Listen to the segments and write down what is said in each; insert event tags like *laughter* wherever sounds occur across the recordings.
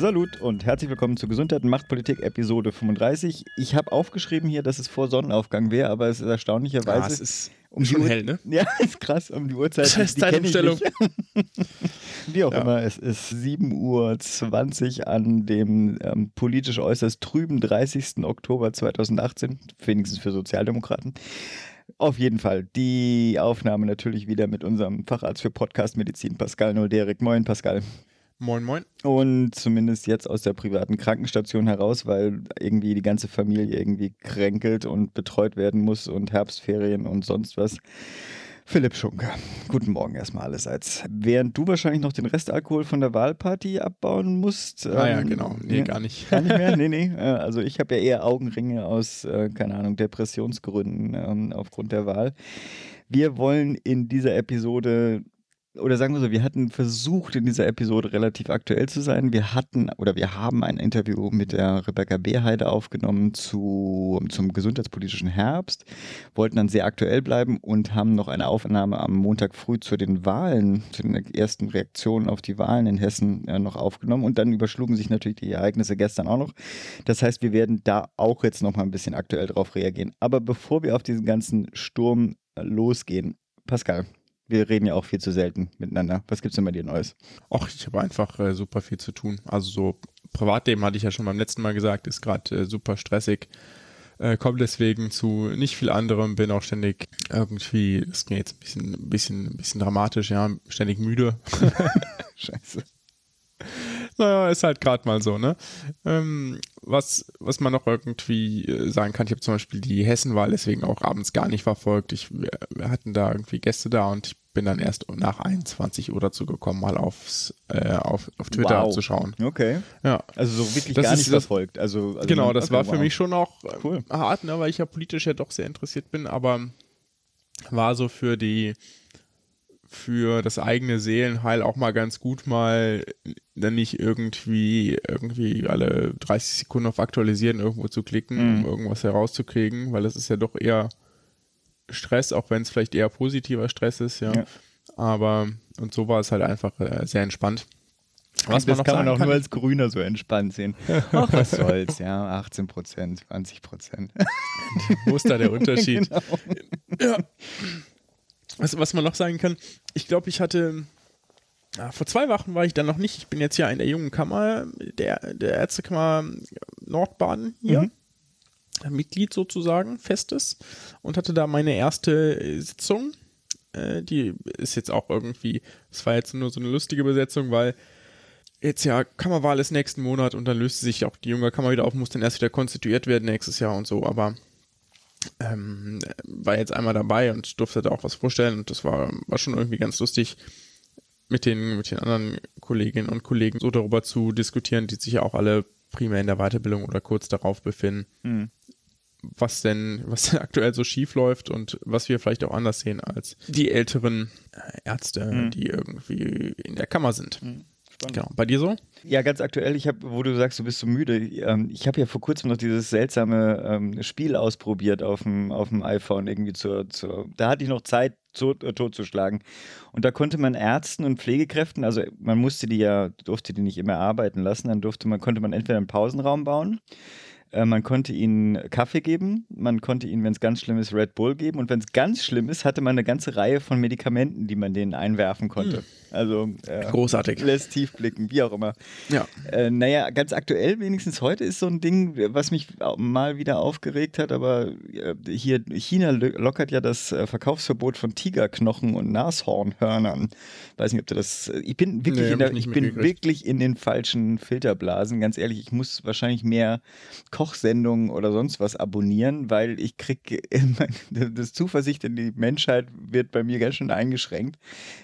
Salut und herzlich willkommen zu Gesundheit und Machtpolitik Episode 35. Ich habe aufgeschrieben hier, dass es vor Sonnenaufgang wäre, aber es ist erstaunlicherweise. Ja, es ist um schon hell, ne? *laughs* Ja, ist krass, um die Uhrzeit. Das die ich Zeitumstellung. *laughs* Wie auch Ja. immer, es ist 7.20 Uhr an dem ähm, politisch äußerst trüben 30. Oktober 2018, wenigstens für Sozialdemokraten. Auf jeden Fall die Aufnahme natürlich wieder mit unserem Facharzt für Podcast-Medizin, Pascal Nolderik. Moin, Pascal. Moin, moin. Und zumindest jetzt aus der privaten Krankenstation heraus, weil irgendwie die ganze Familie irgendwie kränkelt und betreut werden muss und Herbstferien und sonst was. Philipp Schunke. Guten Morgen erstmal allerseits. Während du wahrscheinlich noch den Restalkohol von der Wahlparty abbauen musst. Ah ja, ähm, genau. Nee, ja, gar nicht. Gar nicht mehr? *laughs* Nee, nee. Äh, Also ich habe ja eher Augenringe aus, äh, keine Ahnung, Depressionsgründen ähm, aufgrund der Wahl. Wir wollen in dieser Episode, oder sagen wir so, wir hatten versucht, in dieser Episode relativ aktuell zu sein. Wir hatten, oder wir haben ein Interview mit der Rebecca Beerheide aufgenommen zu, zum gesundheitspolitischen Herbst, wollten dann sehr aktuell bleiben und haben noch eine Aufnahme am Montag früh zu den Wahlen, zu den ersten Reaktionen auf die Wahlen in Hessen äh, noch aufgenommen. Und dann überschlugen sich natürlich die Ereignisse gestern auch noch. Das heißt, wir werden da auch jetzt noch mal ein bisschen aktuell drauf reagieren. Aber bevor wir auf diesen ganzen Sturm äh, losgehen, Pascal, wir reden ja auch viel zu selten miteinander. Was gibt's denn bei dir Neues? Och, ich habe einfach äh, super viel zu tun. Also so Privatleben hatte ich ja schon beim letzten Mal gesagt, ist gerade äh, super stressig. Äh, komme deswegen zu nicht viel anderem, bin auch ständig irgendwie, das klingt jetzt ein bisschen, ein bisschen, ein bisschen dramatisch, ja, ständig müde. *laughs* *laughs* Scheiße. Naja, ist halt gerade mal so, ne? Ähm, was, was man noch irgendwie äh, sagen kann, ich habe zum Beispiel die Hessenwahl deswegen auch abends gar nicht verfolgt. Ich, wir, wir hatten da irgendwie Gäste da und ich bin dann erst nach 21 Uhr dazu gekommen, mal aufs, äh, auf, auf Twitter Wow. zu schauen. Okay. Ja. Also so wirklich Das gar nicht das- verfolgt. Also, also genau, das okay, war für wow. mich schon auch äh, Cool. hart, ne, weil ich ja politisch ja doch sehr interessiert bin, aber war so für die für das eigene Seelenheil auch mal ganz gut, mal dann nicht irgendwie irgendwie alle 30 Sekunden auf Aktualisieren irgendwo zu klicken, Mhm. um irgendwas herauszukriegen, weil das ist ja doch eher Stress, auch wenn es vielleicht eher positiver Stress ist, ja. Ja. Aber und so war es halt einfach äh, sehr entspannt. Was das man kann man auch nur als Grüner so entspannt sehen. *laughs* Ach, was soll's, ja, 18 Prozent, 20 Prozent. *laughs* Wo ist da der Unterschied? *laughs* Genau. Ja. Was, was man noch sagen kann, ich glaube, ich hatte. Ja, vor zwei Wochen war ich dann noch nicht. Ich bin jetzt hier in der jungen Kammer, der, der Ärztekammer Nordbaden hier. Mhm. Mitglied sozusagen, festes. Und hatte da meine erste äh, Sitzung. Äh, die ist jetzt auch irgendwie, es war jetzt nur so eine lustige Besetzung, weil jetzt ja Kammerwahl ist nächsten Monat und dann löst sich auch die junge Kammer wieder auf, muss dann erst wieder konstituiert werden nächstes Jahr und so, aber ähm, war jetzt einmal dabei und durfte da auch was vorstellen und das war, war schon irgendwie ganz lustig mit den, mit den anderen Kolleginnen und Kollegen so darüber zu diskutieren, die sich ja auch alle primär in der Weiterbildung oder kurz darauf befinden, Mhm. Was denn, was denn *laughs* aktuell so schief läuft und was wir vielleicht auch anders sehen als die älteren Ärzte, Mhm. die irgendwie in der Kammer sind. Spannend. Genau. Bei dir so? Ja, ganz aktuell, ich habe, wo du sagst, du bist so müde, ähm, ich habe ja vor kurzem noch dieses seltsame ähm, Spiel ausprobiert auf dem, auf dem iPhone irgendwie zur, zur, da hatte ich noch Zeit, tot, äh, totzuschlagen. Und da konnte man Ärzten und Pflegekräften, also man musste die ja, durfte die nicht immer arbeiten lassen, dann durfte man, konnte man entweder einen Pausenraum bauen, äh, man konnte ihnen Kaffee geben, man konnte ihnen, wenn es ganz schlimm ist, Red Bull geben und wenn es ganz schlimm ist, hatte man eine ganze Reihe von Medikamenten, die man denen einwerfen konnte. Also äh, Großartig. lässt tief blicken, wie auch immer. Ja. Äh, naja, ganz aktuell, wenigstens heute, ist so ein Ding, was mich mal wieder aufgeregt hat, aber äh, hier, China lo- lockert ja das äh, Verkaufsverbot von Tigerknochen und Nashornhörnern. Weiß nicht, ob du das. Ich bin wirklich, Nee, in, der, ich bin wirklich in den falschen Filterblasen. Ganz ehrlich, ich muss wahrscheinlich mehr Kochsendungen oder sonst was abonnieren, weil ich kriege *laughs* das Zuversicht in die Menschheit wird bei mir ganz schön eingeschränkt.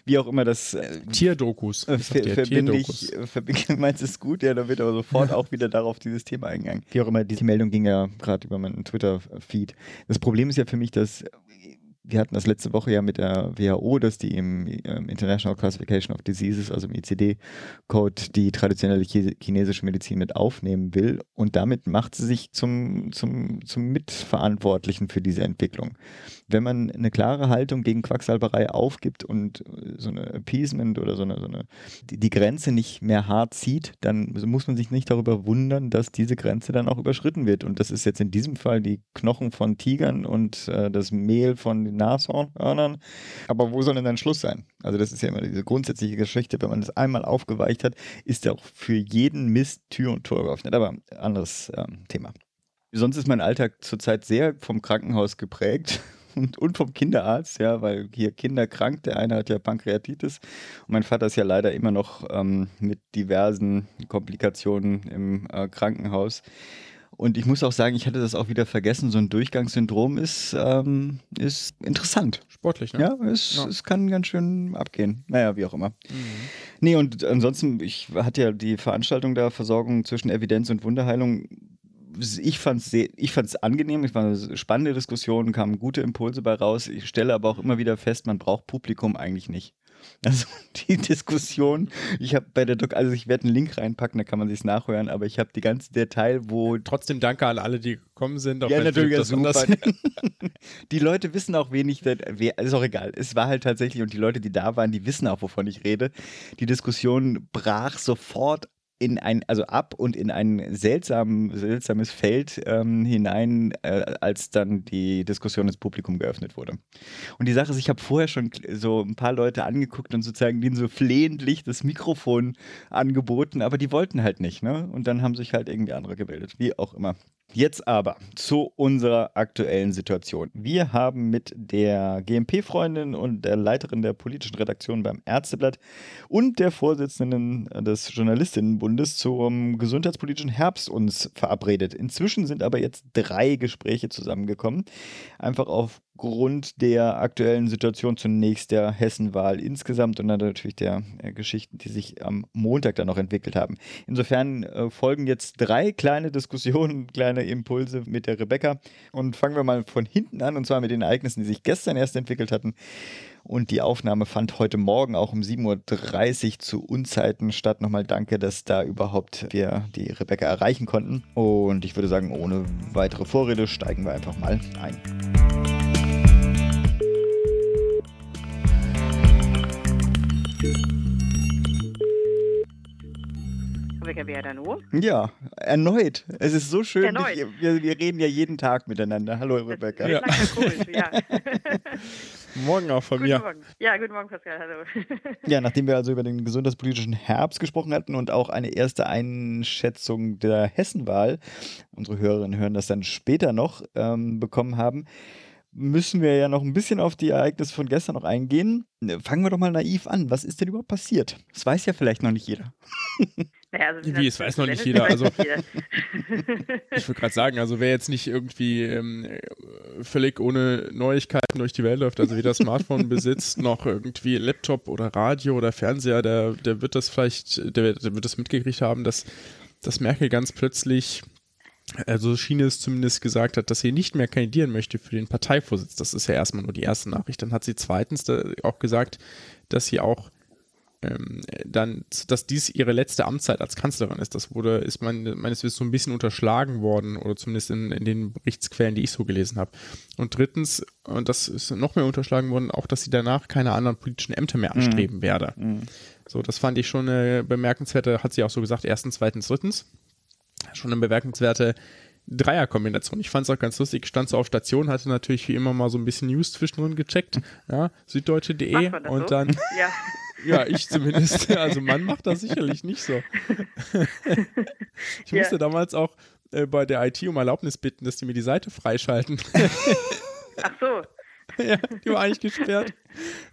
Wie auch immer das äh, Tierdokus. äh, ver verbinde Tierdokus. ich, äh, *laughs* meinst du es gut? Ja, da wird aber sofort auch wieder darauf dieses Thema eingegangen. Wie auch immer, diese Meldung ging ja gerade über meinen Twitter-Feed. Das Problem ist ja für mich, dass wir hatten das letzte Woche ja mit der WHO, dass die im ähm, International Classification of Diseases, also im ICD-Code, die traditionelle chinesische Medizin mit aufnehmen will. Und damit macht sie sich zum, zum, zum Mitverantwortlichen für diese Entwicklung. Wenn man eine klare Haltung gegen Quacksalberei aufgibt und so eine Appeasement oder so eine, so eine die, die Grenze nicht mehr hart zieht, dann muss man sich nicht darüber wundern, dass diese Grenze dann auch überschritten wird. Und das ist jetzt in diesem Fall die Knochen von Tigern und äh, das Mehl von den Nashörnern. Aber wo soll denn dann Schluss sein? Also das ist ja immer diese grundsätzliche Geschichte, wenn man das einmal aufgeweicht hat, ist auch für jeden Mist Tür und Tor geöffnet. Aber anderes ähm, Thema. Sonst ist mein Alltag zurzeit sehr vom Krankenhaus geprägt und, und vom Kinderarzt, ja, weil hier Kinder krank, der eine hat ja Pankreatitis und mein Vater ist ja leider immer noch ähm, mit diversen Komplikationen im äh, Krankenhaus. Und ich muss auch sagen, ich hatte das auch wieder vergessen. So ein Durchgangssyndrom ist, ähm, ist interessant. Sportlich, ne? Ja, es, ja. es kann ganz schön abgehen. Naja, wie auch immer. Mhm. Nee, und ansonsten, ich hatte ja die Veranstaltung der Versorgung zwischen Evidenz und Wunderheilung. Ich fand es ich fand's angenehm, es war eine spannende Diskussion, kamen gute Impulse bei raus. Ich stelle aber auch immer wieder fest, man braucht Publikum eigentlich nicht. Also *laughs* die Diskussion, ich habe bei der Doc, also ich werde einen Link reinpacken, da kann man sich nachhören, aber ich habe die ganze Detail, wo. Trotzdem danke an alle, die gekommen sind. ja, natürlich, das super. *laughs* *laughs* die Leute wissen auch wenig, ist auch egal. Es war halt tatsächlich, und die Leute, die da waren, die wissen auch, wovon ich rede. Die Diskussion brach sofort in ein, also ab und in ein seltsam, seltsames Feld ähm, hinein, äh, als dann die Diskussion ins Publikum geöffnet wurde. Und die Sache ist, ich habe vorher schon so ein paar Leute angeguckt und sozusagen denen so flehentlich das Mikrofon angeboten, aber die wollten halt nicht, ne? Und dann haben sich halt irgendwie andere gebildet, wie auch immer. Jetzt aber zu unserer aktuellen Situation. Wir haben mit der GMP-Freundin und der Leiterin der politischen Redaktion beim Ärzteblatt und der Vorsitzenden des Journalistinnenbundes zum gesundheitspolitischen Herbst uns verabredet. Inzwischen sind aber jetzt drei Gespräche zusammengekommen. Einfach auf Grund der aktuellen Situation zunächst der Hessenwahl insgesamt und dann natürlich der äh, Geschichten, die sich am Montag dann noch entwickelt haben. Insofern äh, folgen jetzt drei kleine Diskussionen, *laughs* kleine Impulse mit der Rebecca und fangen wir mal von hinten an und zwar mit den Ereignissen, die sich gestern erst entwickelt hatten. Und die Aufnahme fand heute Morgen auch um 7.30 Uhr zu Unzeiten statt. Nochmal danke, dass da überhaupt wir die Rebecca erreichen konnten. Und ich würde sagen, ohne weitere Vorrede steigen wir einfach mal ein. Hallo? Ja, erneut. Es ist so schön. Erneut. Ich, wir, wir, reden ja jeden Tag miteinander. Hallo, Rebecca. Ja. *laughs* Komisch, ja. Morgen auch von guten mir. Morgen. Ja, guten Morgen, Pascal. Hallo. *laughs* ja, nachdem wir also über den gesundheitspolitischen Herbst gesprochen hatten und auch eine erste Einschätzung der Hessenwahl, unsere Hörerinnen hören das dann später noch, ähm, bekommen haben, müssen wir ja noch ein bisschen auf die Ereignisse von gestern noch eingehen. Fangen wir doch mal naiv an. Was ist denn überhaupt passiert? Das weiß ja vielleicht noch nicht jeder. *laughs* Naja, also Wie, es weiß noch nicht jeder. Also, *laughs* ich würde gerade sagen, also wer jetzt nicht irgendwie ähm, völlig ohne Neuigkeiten durch die Welt läuft, also weder Smartphone *laughs* besitzt, noch irgendwie Laptop oder Radio oder Fernseher, der, der wird das vielleicht, der, der wird das mitgekriegt haben, dass, dass Merkel ganz plötzlich also Schiene es zumindest gesagt hat, dass sie nicht mehr kandidieren möchte für den Parteivorsitz. Das ist ja erstmal nur die erste Nachricht. Dann hat sie zweitens auch gesagt, dass sie auch ähm, dann, dass dies ihre letzte Amtszeit als Kanzlerin ist. Das wurde, ist mein, meines Wissens so ein bisschen unterschlagen worden oder zumindest in, in den Berichtsquellen, die ich so gelesen habe. Und drittens, und das ist noch mehr unterschlagen worden, auch, dass sie danach keine anderen politischen Ämter mehr mhm. anstreben mhm. werde. Mhm. So, das fand ich schon eine bemerkenswerte, hat sie auch so gesagt, erstens, zweitens, drittens schon eine bemerkenswerte Dreierkombination. Ich fand es auch ganz lustig. Ich stand so auf Station, hatte natürlich wie immer mal so ein bisschen News zwischendrin gecheckt. *laughs* Ja, süddeutsche.de und so? dann. Ja. *laughs* ja, ich zumindest. *laughs* Also man macht das sicherlich nicht so. ich musste ja. damals auch äh, bei der IT um Erlaubnis bitten, dass die mir die Seite freischalten. Ach so. *laughs* ja, die war eigentlich gesperrt.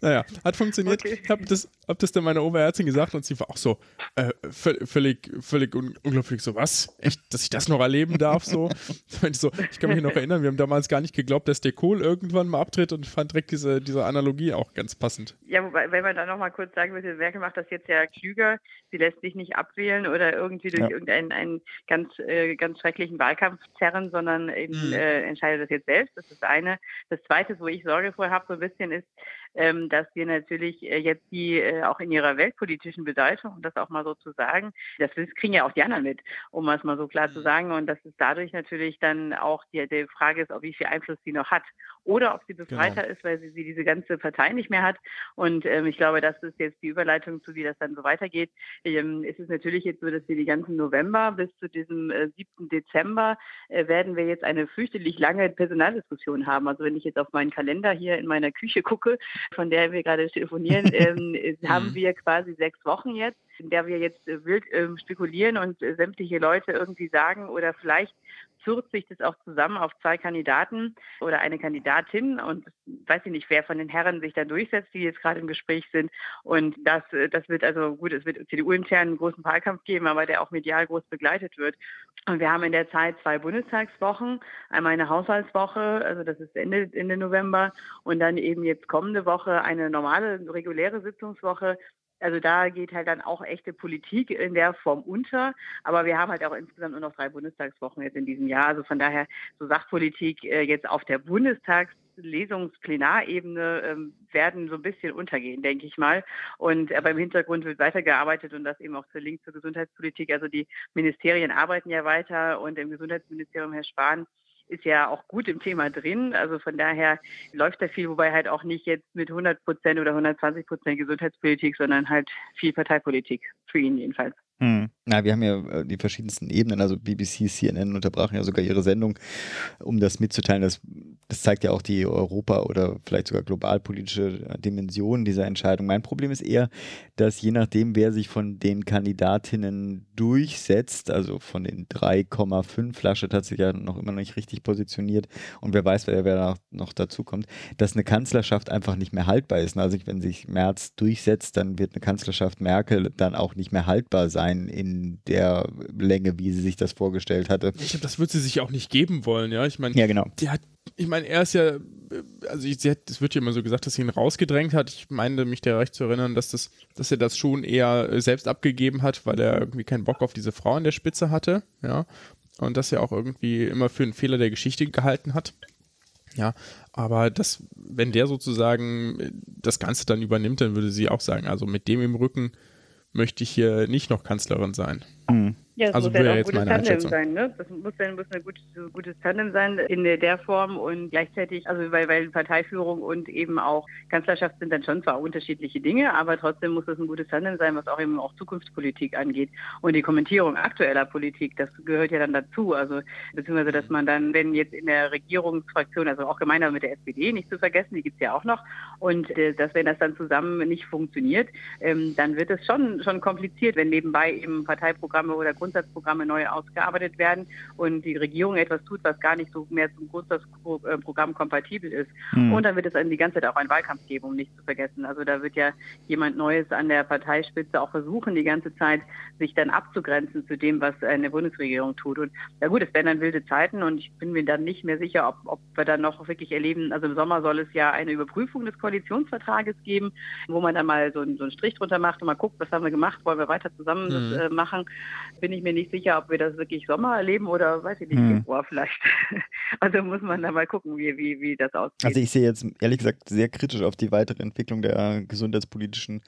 Naja, hat funktioniert. Okay. Ich habe das, hab das dann meiner Oberärztin gesagt und sie war auch so äh, völ- völlig, völlig un unglaublich so, was? Echt, dass ich das noch erleben darf? So. *laughs* Ich, so, ich kann mich noch erinnern, wir haben damals gar nicht geglaubt, dass der Kohl irgendwann mal abtritt und fand direkt diese, diese Analogie auch ganz passend. Ja, wobei, wenn man da noch mal kurz sagen würde, Merkel macht das jetzt ja klüger. Sie lässt sich nicht abwählen oder irgendwie durch Ja. irgendeinen einen ganz, äh, ganz schrecklichen Wahlkampf zerren, sondern eben Mhm. äh, entscheidet das jetzt selbst. Das ist das eine. Das zweite, wo ich Sorge vor habe, so ein bisschen ist, ähm, dass wir natürlich äh, jetzt die äh, auch in ihrer weltpolitischen Bedeutung, um das auch mal so zu sagen, das, das kriegen ja auch die anderen mit, um es mal so klar zu sagen. Und dass es dadurch natürlich dann auch die, die Frage ist, ob wie viel Einfluss sie noch hat. Oder ob sie befreiter ist, weil sie, sie diese ganze Partei nicht mehr hat. Und ähm, ich glaube, das ist jetzt die Überleitung zu, wie das dann so weitergeht. Ähm, es ist natürlich jetzt so, dass wir die ganzen November bis zu diesem äh, 7. Dezember äh, werden wir jetzt eine fürchterlich lange Personaldiskussion haben. Also wenn ich jetzt auf meinen Kalender hier in meiner Küche gucke, von der wir gerade telefonieren, *laughs* ähm, äh, haben wir quasi sechs Wochen jetzt, in der wir jetzt äh, wild ähm, spekulieren und äh, sämtliche Leute irgendwie sagen oder vielleicht zurrt sich das auch zusammen auf zwei Kandidaten oder eine Kandidatin und weiß ich nicht, wer von den Herren sich da durchsetzt, die jetzt gerade im Gespräch sind. Und das, äh, das wird also gut, es wird CDU-intern einen großen Wahlkampf geben, aber der auch medial groß begleitet wird. Und wir haben in der Zeit zwei Bundestagswochen, einmal eine Haushaltswoche, also das ist Ende, Ende November, und dann eben jetzt kommende Woche eine normale, reguläre Sitzungswoche, also da geht halt dann auch echte Politik in der Form unter. Aber wir haben halt auch insgesamt nur noch drei Bundestagswochen jetzt in diesem Jahr. Also von daher so Sachpolitik äh, jetzt auf der Bundestagslesungsplenarebene ähm, werden so ein bisschen untergehen, denke ich mal. Und aber im Hintergrund wird weitergearbeitet und das eben auch zur Link zur Gesundheitspolitik. Also die Ministerien arbeiten ja weiter und im Gesundheitsministerium Herr Spahn ist ja auch gut im Thema drin. Also von daher läuft da viel, wobei halt auch nicht jetzt mit 100 Prozent oder 120 Prozent Gesundheitspolitik, sondern halt viel Parteipolitik für ihn jedenfalls. Hm. Na, wir haben ja äh, die verschiedensten Ebenen, also BBC, CNN unterbrachen ja sogar ihre Sendung, um das mitzuteilen. Das, das zeigt ja auch die Europa- oder vielleicht sogar globalpolitische äh, Dimension dieser Entscheidung. Mein Problem ist eher, dass je nachdem, wer sich von den Kandidatinnen durchsetzt, also von den 3,5, Laschet hat sich ja noch immer noch nicht richtig positioniert und wer weiß, wer, wer da noch dazu kommt, dass eine Kanzlerschaft einfach nicht mehr haltbar ist. Also wenn sich Merz durchsetzt, dann wird eine Kanzlerschaft Merkel dann auch nicht mehr haltbar sein in der Länge, wie sie sich das vorgestellt hatte. Ich glaube, das wird sie sich auch nicht geben wollen, ja. Ich meine, Ja, genau. die hat, ich meine, er ist ja, also ich, sie hat, es wird ja immer so gesagt, dass sie ihn rausgedrängt hat. Ich meine mich da recht zu erinnern, dass das, dass er das schon eher äh, selbst abgegeben hat, weil er irgendwie keinen Bock auf diese Frau an der Spitze hatte, ja. Und das er auch irgendwie immer für einen Fehler der Geschichte gehalten hat. Ja, aber das, wenn der sozusagen äh, das Ganze dann übernimmt, dann würde sie auch sagen, also mit dem im Rücken möchte ich hier nicht noch Kanzlerin sein. Hm. Ja, das Also muss ja auch ein gutes Tandem sein, ne? Das muss dann muss ein gutes, gutes Tandem sein in der, der Form und gleichzeitig, also weil, weil Parteiführung und eben auch Kanzlerschaft sind dann schon zwar unterschiedliche Dinge, aber trotzdem muss es ein gutes Tandem sein, was auch eben auch Zukunftspolitik angeht. Und die Kommentierung aktueller Politik, das gehört ja dann dazu. Also beziehungsweise, dass man dann, wenn jetzt in der Regierungsfraktion, also auch gemeinsam mit der SPD, nicht zu vergessen, die gibt's ja auch noch, und äh, dass wenn das dann zusammen nicht funktioniert, ähm, dann wird es schon schon kompliziert, wenn nebenbei eben Parteiprogramme oder Grundsatzprogramme neu ausgearbeitet werden und die Regierung etwas tut, was gar nicht so mehr zum Grundsatzprogramm kompatibel ist. Hm. Und dann wird es dann die ganze Zeit auch einen Wahlkampf geben, um nicht zu vergessen. Also da wird ja jemand Neues an der Parteispitze auch versuchen, die ganze Zeit sich dann abzugrenzen zu dem, was eine Bundesregierung tut. Und ja gut, es werden dann wilde Zeiten und ich bin mir dann nicht mehr sicher, ob, ob wir dann noch wirklich erleben, also im Sommer soll es ja eine Überprüfung des Koalitionsvertrages geben, wo man dann mal so, einen- so einen Strich drunter macht und mal guckt, was haben wir gemacht, wollen wir weiter zusammen das Mhm. äh, machen. Bin ich mir nicht sicher, ob wir das wirklich Sommer erleben oder weiß ich nicht, Mhm. Februar vielleicht. *laughs* Also muss man da mal gucken, wie, wie, wie das aussieht. Also ich sehe jetzt ehrlich gesagt sehr kritisch auf die weitere Entwicklung der gesundheitspolitischen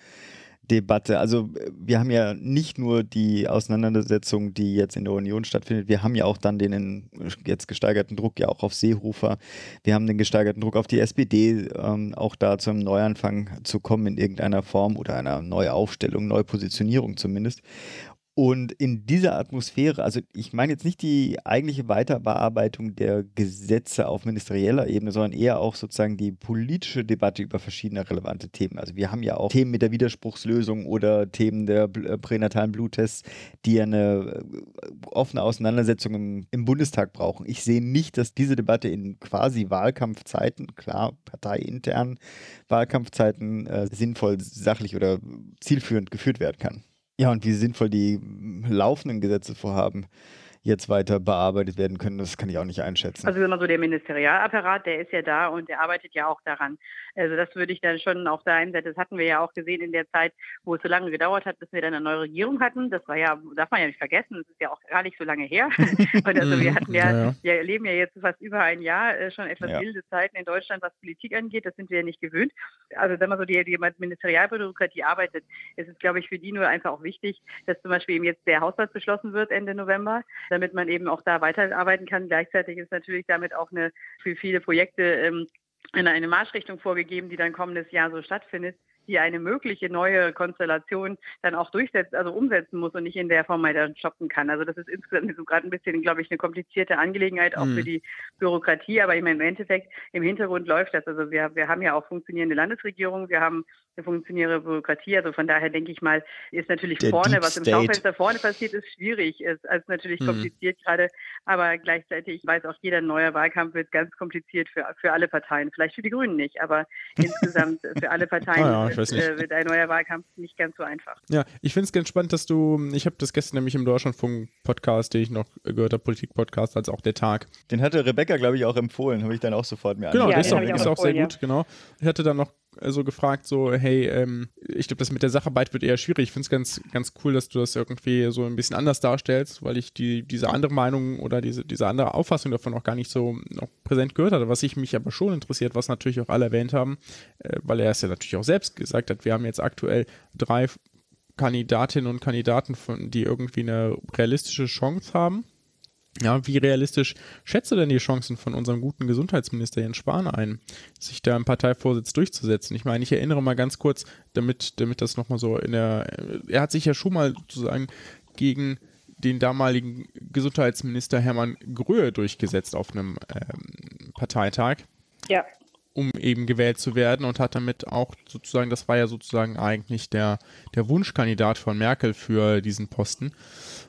Debatte. Also äh, wir haben ja nicht nur die Auseinandersetzung, die jetzt in der Union stattfindet, wir haben ja auch dann den in- jetzt gesteigerten Druck ja auch auf Seehofer. Wir haben den gesteigerten Druck auf die SPD, ähm, auch da zum Neuanfang zu kommen in irgendeiner Form oder einer Neuaufstellung, Neupositionierung zumindest. Und in dieser Atmosphäre, also ich meine jetzt nicht die eigentliche Weiterbearbeitung der Gesetze auf ministerieller Ebene, sondern eher auch sozusagen die politische Debatte über verschiedene relevante Themen. Also wir haben ja auch Themen mit der Widerspruchslösung oder Themen der äh, pränatalen Bluttests, die eine äh, offene Auseinandersetzung im, im Bundestag brauchen. Ich sehe nicht, dass diese Debatte in quasi Wahlkampfzeiten, klar, parteiintern Wahlkampfzeiten, äh, sinnvoll, sachlich oder zielführend geführt werden kann. Ja, und wie sinnvoll die laufenden Gesetzevorhaben jetzt weiter bearbeitet werden können, das kann ich auch nicht einschätzen. Also immer so der Ministerialapparat, der ist ja da und der arbeitet ja auch daran. Also das würde ich dann schon auf der einen Seite, das hatten wir ja auch gesehen in der Zeit, wo es so lange gedauert hat, bis wir dann eine neue Regierung hatten. Das war ja, darf man ja nicht vergessen, das ist ja auch gar nicht so lange her. *laughs* und also wir hatten ja, ja, wir erleben ja jetzt fast über ein Jahr äh, schon etwas ja. wilde Zeiten in Deutschland, was Politik angeht. Das sind wir ja nicht gewöhnt. Also wenn man so die, die Ministerialbürokratie arbeitet, ist es, glaube ich, für die nur einfach auch wichtig, dass zum Beispiel eben jetzt der Haushalt beschlossen wird Ende November, damit man eben auch da weiterarbeiten kann. Gleichzeitig ist natürlich damit auch eine für viele Projekte ähm, eine Marschrichtung vorgegeben, die dann kommendes Jahr so stattfindet die eine mögliche neue Konstellation dann auch durchsetzen, also umsetzen muss und nicht in der Form weiter stoppen kann. Also das ist insgesamt so gerade ein bisschen, glaube ich, eine komplizierte Angelegenheit auch mhm. für die Bürokratie, aber im Endeffekt im Hintergrund läuft das. Also wir, wir haben ja auch funktionierende Landesregierungen, wir haben eine funktionierende Bürokratie. Also von daher denke ich mal, ist natürlich der vorne, Deep was im Schaufenster vorne passiert, ist schwierig, ist, ist natürlich mhm. kompliziert gerade, aber gleichzeitig weiß auch jeder, neue Wahlkampf wird ganz kompliziert für, für alle Parteien. Vielleicht für die Grünen nicht, aber *laughs* insgesamt für alle Parteien. Ah, ja nicht. Äh, wird ein neuer Wahlkampf nicht ganz so einfach. Ja, ich finde es ganz spannend, dass du, ich habe das gestern nämlich im Deutschlandfunk-Podcast, den ich noch gehört habe, Politik-Podcast, als auch der Tag. Den hatte Rebecca, glaube ich, auch empfohlen, habe ich dann auch sofort mir Genau, ja, der ist, auch, ist auch, sehr ja. gut, genau. Ich hatte dann noch so gefragt, so, hey, ähm, ich glaube, das mit der Sacharbeit wird eher schwierig. Ich finde es ganz, ganz cool, dass du das irgendwie so ein bisschen anders darstellst, weil ich die, diese andere Meinung oder diese, diese andere Auffassung davon auch gar nicht so präsent gehört hatte. Was ich mich aber schon interessiert, was natürlich auch alle erwähnt haben, äh, weil er es ja natürlich auch selbst gesagt hat, wir haben jetzt aktuell drei Kandidatinnen und Kandidaten, von, die irgendwie eine realistische Chance haben ja, wie realistisch schätzt du denn die Chancen von unserem guten Gesundheitsminister Jens Spahn ein, sich da im Parteivorsitz durchzusetzen? Ich meine, ich erinnere mal ganz kurz, damit, damit das nochmal so in der, er hat sich ja schon mal sozusagen gegen den damaligen Gesundheitsminister Hermann Gröhe durchgesetzt auf einem ähm, Parteitag. Ja um eben gewählt zu werden und hat damit auch sozusagen, das war ja sozusagen eigentlich der, der Wunschkandidat von Merkel für diesen Posten,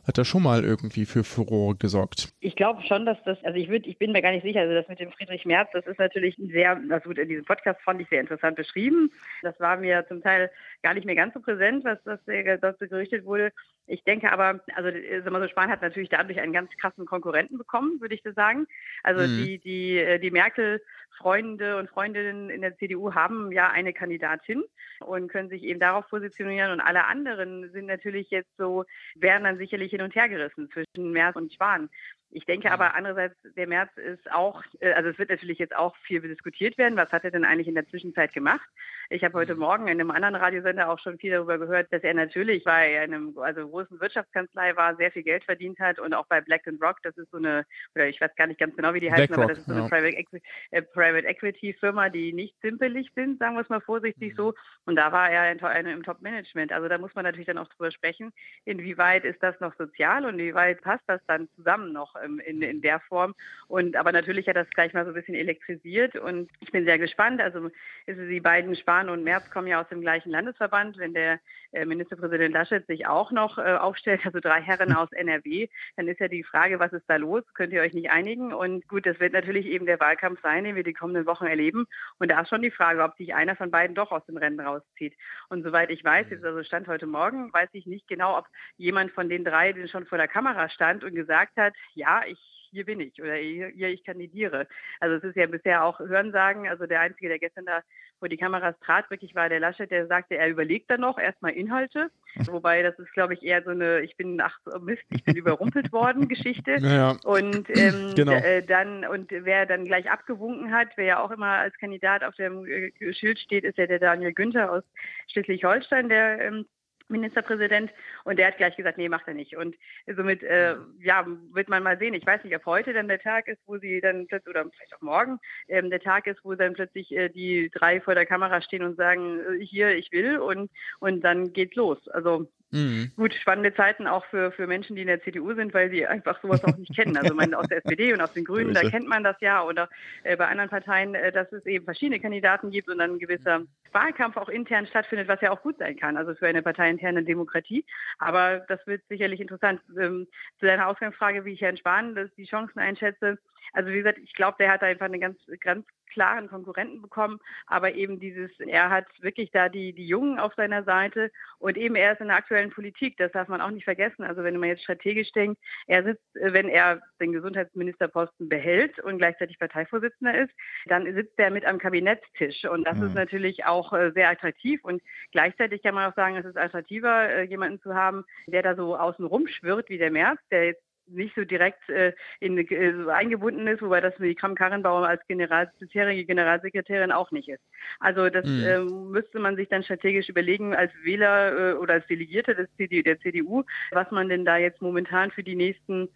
hat er schon mal irgendwie für Furore gesorgt. Ich glaube schon, dass das, also ich würde, ich bin mir gar nicht sicher, also das mit dem Friedrich Merz, das ist natürlich sehr, das wird in diesem Podcast fand ich sehr interessant beschrieben. Das war mir zum Teil gar nicht mehr ganz so präsent, was das dazu gerichtet wurde. Ich denke aber, also so Spahn hat natürlich dadurch einen ganz krassen Konkurrenten bekommen, würde ich so sagen. Also mhm. die, die, äh, die Merkel Freunde und Freundinnen in der CDU haben ja eine Kandidatin und können sich eben darauf positionieren und alle anderen sind natürlich jetzt so, werden dann sicherlich hin und her gerissen zwischen Merz und Spahn. Ich denke aber andererseits, der März ist auch, äh, also es wird natürlich jetzt auch viel diskutiert werden, was hat er denn eigentlich in der Zwischenzeit gemacht? Ich habe heute mhm. Morgen in einem anderen Radiosender auch schon viel darüber gehört, dass er natürlich bei einem also großen Wirtschaftskanzlei war, sehr viel Geld verdient hat und auch bei Black Rock, das ist so eine, oder ich weiß gar nicht ganz genau, wie die heißen, aber das ist so eine ja. Private, Equi äh, Private, Equity Firma, die nicht simpelig sind, sagen wir es mal vorsichtig mhm. so. Und da war er in, in, im Top-Management. Also da muss man natürlich dann auch drüber sprechen, inwieweit ist das noch sozial und inwieweit passt das dann zusammen noch ähm, in, in der Form. Und aber natürlich hat das gleich mal so ein bisschen elektrisiert und ich bin sehr gespannt. Also ist die beiden Spahn und Merz kommen ja aus dem gleichen Landesverband. Wenn der äh, Ministerpräsident Laschet sich auch noch äh, aufstellt, also drei Herren aus *laughs* NRW, dann ist ja die Frage, was ist da los? Könnt ihr euch nicht einigen? Und gut, das wird natürlich eben der Wahlkampf sein, den wir die kommenden Wochen erleben. Und da ist schon die Frage, ob sich einer von beiden doch aus dem Rennen rauszieht. Und soweit ich weiß, jetzt also Stand heute Morgen, weiß ich nicht genau, ob jemand von den drei, der schon vor der Kamera stand und gesagt hat, ja, ich hier bin ich oder hier, ich kandidiere. Also es ist ja bisher auch Hörensagen. Also der Einzige, der gestern da vor die Kameras trat, wirklich war der Laschet, der sagte, er überlegt dann noch erstmal Inhalte. Wobei das ist, glaube ich, eher so eine, ich bin, ach Mist, ich bin überrumpelt worden *laughs* Geschichte. Ja, Und *clears throat* ähm, genau. äh, dann, und wer dann gleich abgewunken hat, wer ja auch immer als Kandidat auf dem äh, Schild steht, ist ja der Daniel Günther aus Schleswig-Holstein, der ähm, Ministerpräsident und der hat gleich gesagt, nee, macht er nicht. Und somit, äh, ja, wird man mal sehen. Ich weiß nicht, ob heute dann der Tag ist, wo sie dann plötzlich, oder vielleicht auch morgen, ähm, der Tag ist, wo dann plötzlich äh, die drei vor der Kamera stehen und sagen, äh, hier, ich will und, und dann geht's los. Also Mhm. Gut, spannende Zeiten auch für, für Menschen, die in der CDU sind, weil sie einfach sowas auch nicht kennen. Also man, aus der SPD und aus den *laughs* Grünen, da kennt man das ja. Oder äh, bei anderen Parteien, äh, dass es eben verschiedene Kandidaten gibt und dann ein gewisser Wahlkampf auch intern stattfindet, was ja auch gut sein kann. Also für eine parteiinterne Demokratie. Aber das wird sicherlich interessant. Ähm, zu deiner Ausgangsfrage, wie ich Herrn Spahn die Chancen einschätze. Also wie gesagt, ich glaube, der hat einfach eine ganz, ganz klaren Konkurrenten bekommen, aber eben dieses, er hat wirklich da die, die Jungen auf seiner Seite. Und eben er ist in der aktuellen Politik, das darf man auch nicht vergessen. Also wenn man jetzt strategisch denkt, er sitzt, äh, wenn er den Gesundheitsministerposten behält und gleichzeitig Parteivorsitzender ist, dann sitzt er mit am Kabinettstisch. Und das mhm. ist natürlich auch äh, sehr attraktiv. Und gleichzeitig kann man auch sagen, es ist attraktiver, äh, jemanden zu haben, der da so außen rum schwirrt wie der Merz, der jetzt nicht so direkt äh, in, äh, so eingebunden ist, wobei das die Kram-Karrenbauer als General, bisherige Generalsekretärin auch nicht ist. Also das mhm. äh, müsste man sich dann strategisch überlegen als Wähler äh, oder als Delegierte des CDU, der CDU, was man denn da jetzt momentan für die nächsten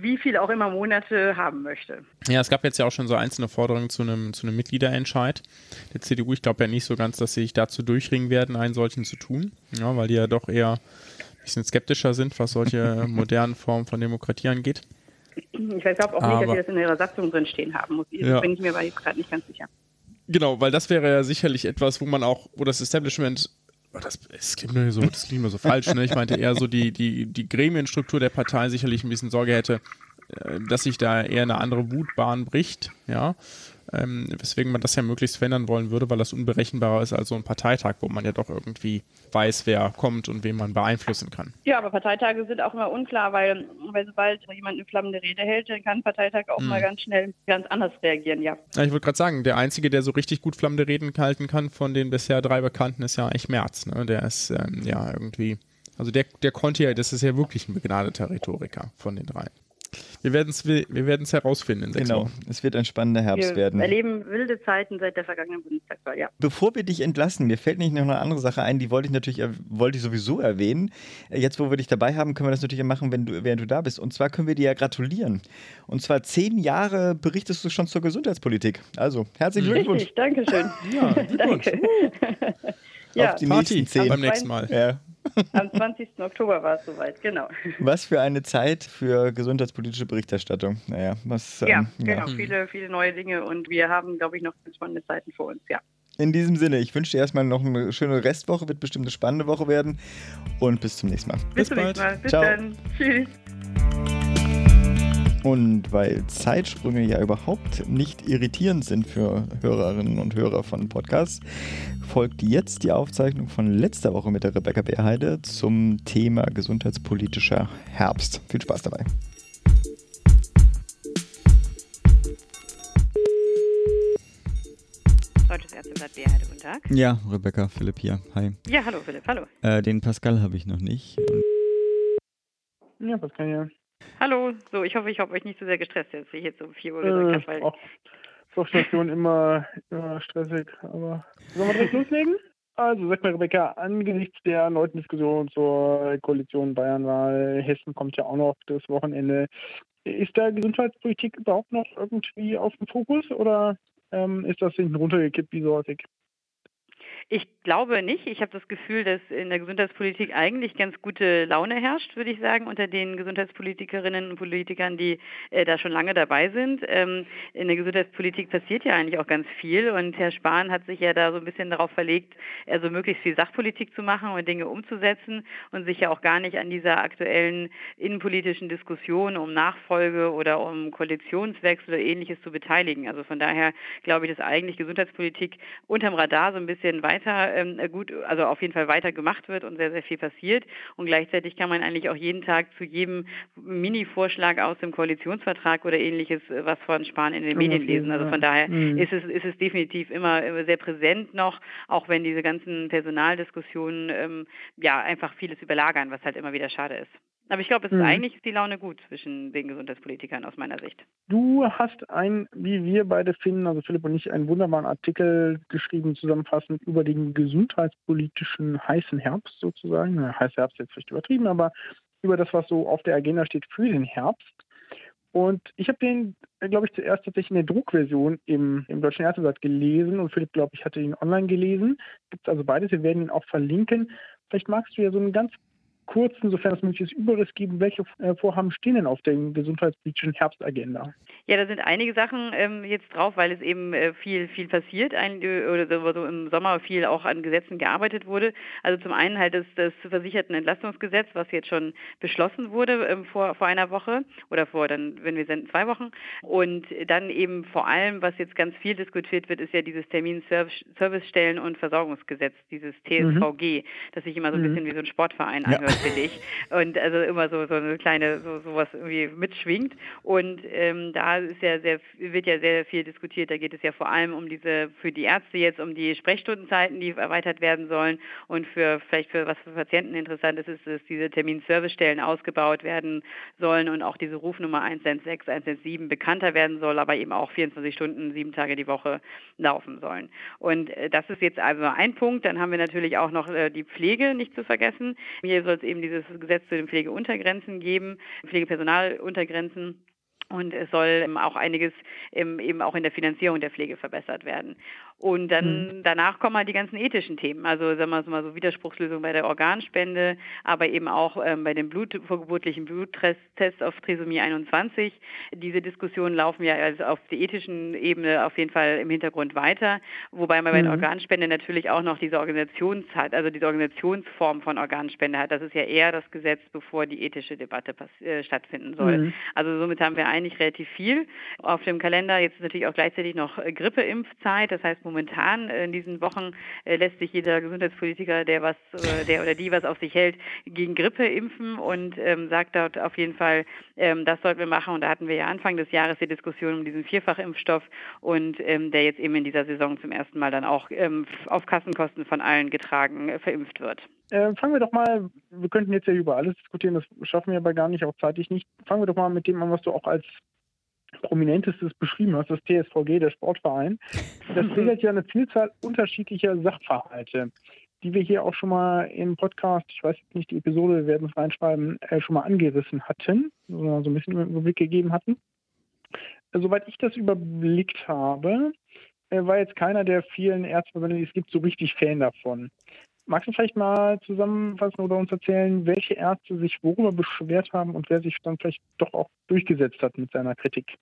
wie viel auch immer Monate haben möchte. Ja, es gab jetzt ja auch schon so einzelne Forderungen zu einem, zu einem Mitgliederentscheid der CDU. Ich glaube ja nicht so ganz, dass sie sich dazu durchringen werden, einen solchen zu tun, ja, weil die ja doch eher bisschen skeptischer sind, was solche *laughs* modernen Formen von Demokratie angeht. Ich glaube auch nicht, dass sie das in ihrer Satzung drin stehen haben. Muss. Ja. bin ich mir gerade nicht ganz sicher. Genau, weil das wäre ja sicherlich etwas, wo man auch, wo das Establishment oh, das, das, klingt mir so, das klingt mir so falsch, ne? Ich meinte eher so die, die, die Gremienstruktur der Partei sicherlich ein bisschen Sorge hätte, äh, dass sich da eher eine andere Wutbahn bricht, ja ähm, weswegen man das ja möglichst verändern wollen würde, weil das unberechenbarer ist als so ein Parteitag, wo man ja doch irgendwie weiß, wer kommt und wen man beeinflussen kann. Ja, aber Parteitage sind auch immer unklar, weil, weil sobald jemand eine flammende Rede hält, dann kann ein Parteitag auch hm. mal ganz schnell ganz anders reagieren, ja. ja ich wollte gerade sagen, der Einzige, der so richtig gut flammende Reden halten kann von den bisher drei Bekannten, ist ja eigentlich Merz. Ne? Der ist ähm, ja irgendwie, also der, der konnte ja, das ist ja wirklich ein begnadeter Rhetoriker von den drei. Wir werden es wir, herausfinden in sechs genau. Wochen. Es wird ein spannender Herbst wir werden. Wir erleben wilde Zeiten seit der vergangenen Bundestagswahl, ja. Bevor wir dich entlassen, mir fällt nicht noch eine andere Sache ein, die wollte ich natürlich wollte ich sowieso erwähnen. Jetzt, wo wir dich dabei haben, können wir das natürlich machen, wenn du, während du da bist. Und zwar können wir dir ja gratulieren. Und zwar zehn Jahre berichtest du schon zur Gesundheitspolitik. Also, herzlichen Glückwunsch. Richtig, danke schön. Ja, Glückwunsch. Danke. *laughs* Ja, Auf die Party nächsten zehn. beim nächsten Mal. Ja. Am 20. Oktober war es soweit, genau. Was für eine Zeit für gesundheitspolitische Berichterstattung. Naja, was. Ja, ähm, genau, ja. viele, viele neue Dinge und wir haben, glaube ich, noch spannende Zeiten vor uns, ja. In diesem Sinne, ich wünsche dir erstmal noch eine schöne Restwoche, wird bestimmt eine spannende Woche werden und bis zum nächsten Mal. Bis, bis zum nächsten Mal. Bis Ciao. dann. Tschüss. Und weil Zeitsprünge ja überhaupt nicht irritierend sind für Hörerinnen und Hörer von Podcasts, folgt jetzt die Aufzeichnung von letzter Woche mit der Rebecca Beerheide zum Thema gesundheitspolitischer Herbst. Viel Spaß dabei. Deutsches Ärzteblatt Beerheide, guten Tag. Ja, Rebecca, Philipp hier. Hi. Ja, hallo Philipp, hallo. Äh, den Pascal habe ich noch nicht. Ja, Pascal, ja. Hallo, so, ich hoffe, ich habe euch nicht so sehr gestresst, jetzt, wie ich jetzt um 4 Uhr gesagt äh, habe. Weil auf Station immer, immer stressig, aber sollen wir direkt loslegen? Also, sagt mal, Rebecca, angesichts der erneuten Diskussion zur Koalition Bayernwahl, Hessen kommt ja auch noch das Wochenende. Ist da Gesundheitspolitik überhaupt noch irgendwie auf dem Fokus oder ähm, ist das hinten runtergekippt wie so häufig? Ich glaube nicht. Ich habe das Gefühl, dass in der Gesundheitspolitik eigentlich ganz gute Laune herrscht, würde ich sagen, unter den Gesundheitspolitikerinnen und Politikern, die äh, da schon lange dabei sind. Ähm, in der Gesundheitspolitik passiert ja eigentlich auch ganz viel und Herr Spahn hat sich ja da so ein bisschen darauf verlegt, also möglichst viel Sachpolitik zu machen und Dinge umzusetzen und sich ja auch gar nicht an dieser aktuellen innenpolitischen Diskussion um Nachfolge oder um Koalitionswechsel oder ähnliches zu beteiligen. Also von daher glaube ich, dass eigentlich Gesundheitspolitik unterm Radar so ein bisschen weiter weiter ähm, gut, also auf jeden Fall weiter gemacht wird und sehr, sehr viel passiert. Und gleichzeitig kann man eigentlich auch jeden Tag zu jedem Mini-Vorschlag aus dem Koalitionsvertrag oder ähnliches, äh, was von Spahn in den okay, Medien lesen. Also von daher mhm. ist, es, ist es definitiv immer sehr präsent noch, auch wenn diese ganzen Personaldiskussionen ähm, ja einfach vieles überlagern, was halt immer wieder schade ist. Aber ich glaube, es ist mhm. eigentlich ist die Laune gut zwischen den Gesundheitspolitikern aus meiner Sicht. Du hast ein, wie wir beide finden, also Philipp und ich, einen wunderbaren Artikel geschrieben, zusammenfassend über den gesundheitspolitischen heißen Herbst sozusagen. Na, heißer Herbst jetzt vielleicht übertrieben, aber über das, was so auf der Agenda steht für den Herbst. Und ich habe den, glaube ich, zuerst tatsächlich in der Druckversion im, im Deutschen Ärzteblatt gelesen und Philipp, glaube ich, hatte ihn online gelesen. Gibt es also beides. Wir werden ihn auch verlinken. Vielleicht magst du ja so einen ganz kurzen, sofern es möglich ist, Überriss geben, welche äh, Vorhaben stehen denn auf der gesundheitspolitischen Herbstagenda? Ja, da sind einige Sachen ähm, jetzt drauf, weil es eben äh, viel, viel passiert, ein, oder so im Sommer viel auch an Gesetzen gearbeitet wurde. Also zum einen halt das, das Versichertenentlastungsgesetz, was jetzt schon beschlossen wurde ähm, vor, vor einer Woche oder vor dann, wenn wir senden, zwei Wochen. Und dann eben vor allem, was jetzt ganz viel diskutiert wird, ist ja dieses Terminservicestellen- und Versorgungsgesetz, dieses TSVG, mhm. das sich immer so ein mhm. bisschen wie so ein Sportverein anhört. *laughs* finde ich. Und also immer so, so eine kleine, so sowas irgendwie mitschwingt. Und ähm, da ist ja sehr, wird ja sehr viel diskutiert. Da geht es ja vor allem um diese, für die Ärzte jetzt um die Sprechstundenzeiten, die erweitert werden sollen. Und für vielleicht für was für Patienten interessant ist, ist, dass diese Terminservicestellen ausgebaut werden sollen und auch diese Rufnummer 116, 117 bekannter werden soll, aber eben auch 24 Stunden, sieben Tage die Woche laufen sollen. Und äh, das ist jetzt also ein Punkt. Dann haben wir natürlich auch noch äh, die Pflege nicht zu vergessen. Hier soll es eben dieses Gesetz zu den Pflegeuntergrenzen geben, Pflegepersonaluntergrenzen. Und es soll auch einiges eben auch in der Finanzierung der Pflege verbessert werden. Und dann mhm. danach kommen halt die ganzen ethischen Themen, also sagen wir mal so Widerspruchslösung bei der Organspende, aber eben auch ähm, bei den Blut, vorgeburtlichen Bluttests auf Trisomie 21. Diese Diskussionen laufen ja also auf der ethischen Ebene auf jeden Fall im Hintergrund weiter, wobei man bei der mhm. Organspende natürlich auch noch diese Organisations hat, also diese Organisationsform von Organspende hat. Das ist ja eher das Gesetz, bevor die ethische Debatte äh, stattfinden soll. Mhm. Also somit haben wir eigentlich relativ viel auf dem Kalender. Jetzt ist natürlich auch gleichzeitig noch Grippeimpfzeit, das heißt momentan in diesen Wochen äh, lässt sich jeder Gesundheitspolitiker, der was, äh, der oder die was auf sich hält, gegen Grippe impfen und ähm, sagt dort auf jeden Fall, ähm, das sollten wir machen. Und da hatten wir ja Anfang des Jahres die Diskussion um diesen Vierfachimpfstoff und ähm, der jetzt eben in dieser Saison zum ersten Mal dann auch ähm, auf Kassenkosten von allen getragen äh, verimpft wird. Äh, fangen wir doch mal, wir könnten jetzt ja über alles diskutieren, das schaffen wir aber gar nicht, auch zeitlich nicht. Fangen wir doch mal mit dem an, was du auch als prominentestes beschrieben hast, das TSVG, der Sportverein. Das regelt ja eine Vielzahl unterschiedlicher Sachverhalte, die wir hier auch schon mal im Podcast, ich weiß jetzt nicht die Episode, wir werden es reinschreiben, äh, schon mal angerissen hatten, so ein bisschen Überblick gegeben hatten. Soweit ich das überblickt habe, äh, war jetzt keiner der vielen Ärzteverbände, die es gibt, so richtig Fan davon. Magst du vielleicht mal zusammenfassen oder uns erzählen, welche Ärzte sich worüber beschwert haben und wer sich dann vielleicht doch auch durchgesetzt hat mit seiner Kritik?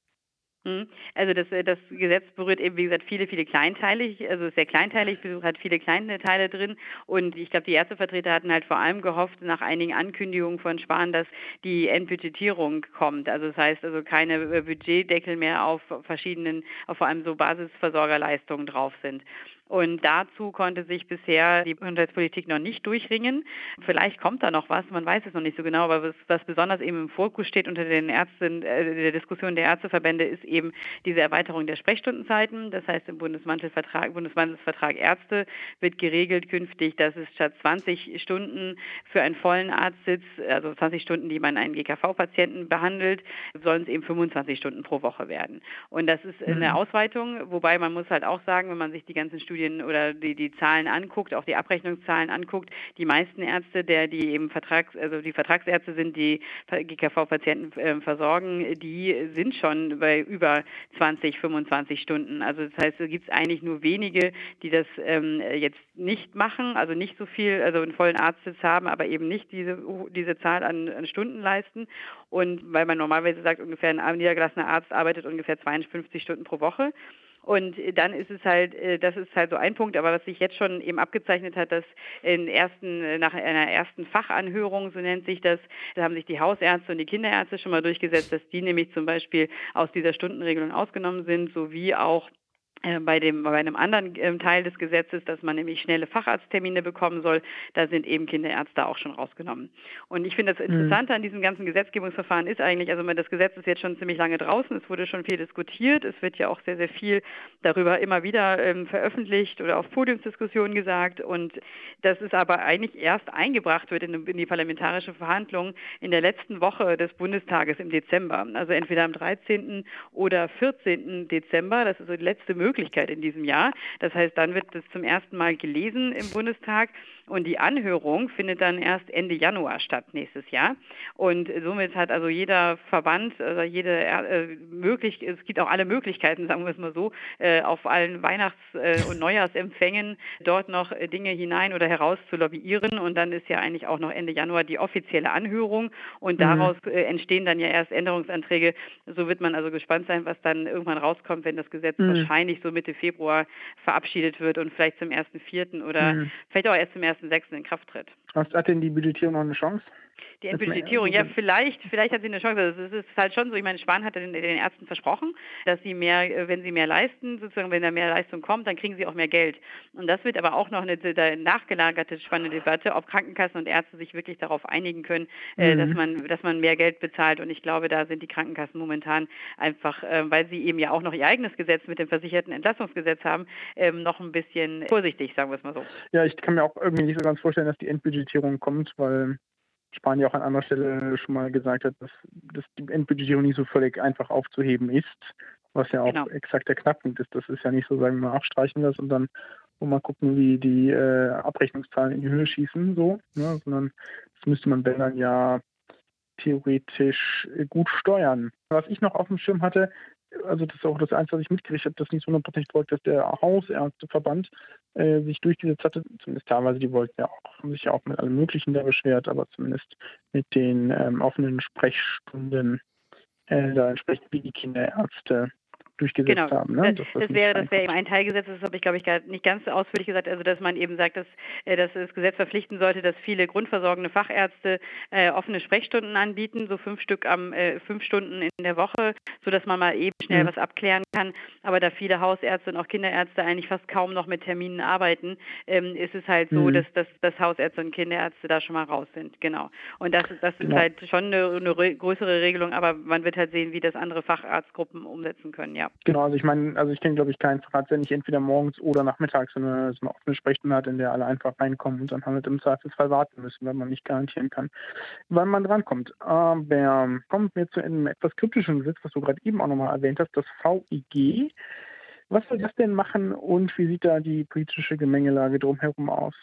Hm. Also das, äh, das Gesetz berührt eben, wie gesagt, viele, viele kleinteilig, also sehr kleinteilig, hat viele kleine Teile drin und ich glaube, die Ärztevertreter hatten halt vor allem gehofft, nach einigen Ankündigungen von Spahn, dass die Entbudgetierung kommt. Also das heißt also keine äh, Budgetdeckel mehr auf verschiedenen, auf vor allem so Basisversorgerleistungen drauf sind. Und dazu konnte sich bisher die Gesundheitspolitik noch nicht durchringen. Vielleicht kommt da noch was, man weiß es noch nicht so genau, aber was, was besonders eben im Fokus steht unter den Ärzten, äh, der Diskussion der Ärzteverbände, ist eben diese Erweiterung der Sprechstundenzeiten. Das heißt, im Bundesmantelvertrag, Bundesmantelvertrag Ärzte wird geregelt künftig, dass es statt 20 Stunden für einen vollen Arztsitz, also 20 Stunden, die man einen GKV-Patienten behandelt, sollen es eben 25 Stunden pro Woche werden. Und das ist eine mhm. Ausweitung, wobei man muss halt auch sagen, wenn man sich die ganzen Studien Studien oder die, die Zahlen anguckt, auch die Abrechnungszahlen anguckt, die meisten Ärzte, der die eben Vertrags, also die Vertragsärzte sind, die GKV-Patienten äh, versorgen, die sind schon bei über 20, 25 Stunden. Also das heißt, es gibt eigentlich nur wenige, die das ähm, jetzt nicht machen, also nicht so viel, also einen vollen Arztsitz haben, aber eben nicht diese, diese Zahl an, an Stunden leisten. Und weil man normalerweise sagt, ungefähr ein niedergelassener Arzt arbeitet ungefähr 52 Stunden pro Woche. Und dann ist es halt, äh, das ist halt so ein Punkt, aber was sich jetzt schon eben abgezeichnet hat, dass in ersten, äh, nach einer ersten Fachanhörung, so nennt sich das, da haben sich die Hausärzte und die Kinderärzte schon mal durchgesetzt, dass die nämlich zum Beispiel aus dieser Stundenregelung ausgenommen sind, sowie auch äh, bei, dem, bei einem anderen ähm, Teil des Gesetzes, dass man nämlich schnelle Facharzttermine bekommen soll, da sind eben Kinderärzte auch schon rausgenommen. Und ich finde das mhm. Interessante an diesem ganzen Gesetzgebungsverfahren ist eigentlich, also das Gesetz ist jetzt schon ziemlich lange draußen, es wurde schon viel diskutiert, es wird ja auch sehr, sehr viel darüber immer wieder ähm, veröffentlicht oder auf Podiumsdiskussionen gesagt und das ist aber eigentlich erst eingebracht wird in, in die parlamentarische Verhandlung in der letzten Woche des Bundestages im Dezember, also entweder am 13. oder 14. Dezember, das ist so die letzte Möglichkeit, Möglichkeit in diesem Jahr. Das heißt, dann wird es zum ersten Mal gelesen im Bundestag und die Anhörung findet dann erst Ende Januar statt nächstes Jahr. Und somit hat also jeder Verband, also jede äh, möglich, es gibt auch alle Möglichkeiten, sagen wir es mal so, äh, auf allen Weihnachts- äh, und Neujahrsempfängen dort noch Dinge hinein oder heraus zu lobbyieren. Und dann ist ja eigentlich auch noch Ende Januar die offizielle Anhörung und mhm. daraus äh, entstehen dann ja erst Änderungsanträge. So wird man also gespannt sein, was dann irgendwann rauskommt, wenn das Gesetz mhm. wahrscheinlich so Mitte Februar verabschiedet wird und vielleicht zum 1.4. oder mhm. vielleicht auch erst zum 1.6. in Kraft tritt. Was hat denn die Budgetierung noch eine Chance? Die Entbudgetierung, ja, also vielleicht, vielleicht hat sie eine Chance. Es ist halt schon so, ich meine, Spahn hat den, den Ärzten versprochen, dass sie mehr, äh, wenn sie mehr leisten, sozusagen, wenn da mehr Leistung kommt, dann kriegen sie auch mehr Geld. Und das wird aber auch noch eine, eine nachgelagerte spannende Debatte, ob Krankenkassen und Ärzte sich wirklich darauf einigen können, äh, mhm. dass man, dass man mehr Geld bezahlt. Und ich glaube, da sind die Krankenkassen momentan einfach, äh, weil sie eben ja auch noch ihr eigenes Gesetz mit dem versicherten Entlastungsgesetz haben, ähm, noch ein bisschen vorsichtig, sagen wir es mal so. Ja, ich kann mir auch irgendwie nicht so ganz vorstellen, dass die Entbudgetierung kommt, weil Spahn auch an anderer Stelle schon mal gesagt hat, dass, dass die Endbudgetierung nicht so völlig einfach aufzuheben ist, was ja auch genau. exakt der Knackpunkt ist. Das ist ja nicht so, sagen wir mal, abstreichen das und dann und mal gucken, wie die äh, Abrechnungszahlen in die Höhe schießen, so, ne, sondern das müsste man dann ja theoretisch gut steuern. Was ich noch auf dem Schirm hatte, also das ist auch das Einzige, was ich mitgekriegt habe, das nicht hundertprozentig folgt, dass der Hausärzteverband äh, sich durchgesetzt hatte, zumindest teilweise, die wollten ja auch, haben sich ja auch mit allem Möglichen da beschwert, aber zumindest mit den ähm, offenen Sprechstunden äh, da entsprechend wie die Kinderärzte durchgesetzt genau. haben. Ne? Das, das, das wäre, das wäre eben ein Teilgesetz, das habe ich, glaube ich, nicht ganz ausführlich gesagt, also dass man eben sagt, dass, äh, dass das Gesetz verpflichten sollte, dass viele grundversorgende Fachärzte äh, offene Sprechstunden anbieten, so fünf Stück am äh, fünf Stunden in der Woche, sodass man mal eben schnell mhm. was abklären kann. Aber da viele Hausärzte und auch Kinderärzte eigentlich fast kaum noch mit Terminen arbeiten, ähm, ist es halt so, mhm. dass, dass, dass Hausärzte und Kinderärzte da schon mal raus sind. Genau. Und das, das ist genau. halt schon eine, eine größere Regelung, aber man wird halt sehen, wie das andere Facharztgruppen umsetzen können, ja. Genau, also ich meine, also ich kenne glaube ich keinen Facharzt, der nicht entweder morgens oder nachmittags so eine, so eine offene Sprechstunde hat, in der alle einfach reinkommen und dann halt im Zweifelsfall warten müssen, weil man nicht garantieren kann, wann man drankommt. Aber kommen wir zu einem etwas kryptischen Sitz, was du gerade eben auch nochmal erwähnt hast, das VIG. Was soll das denn machen und wie sieht da die politische Gemengelage drumherum aus?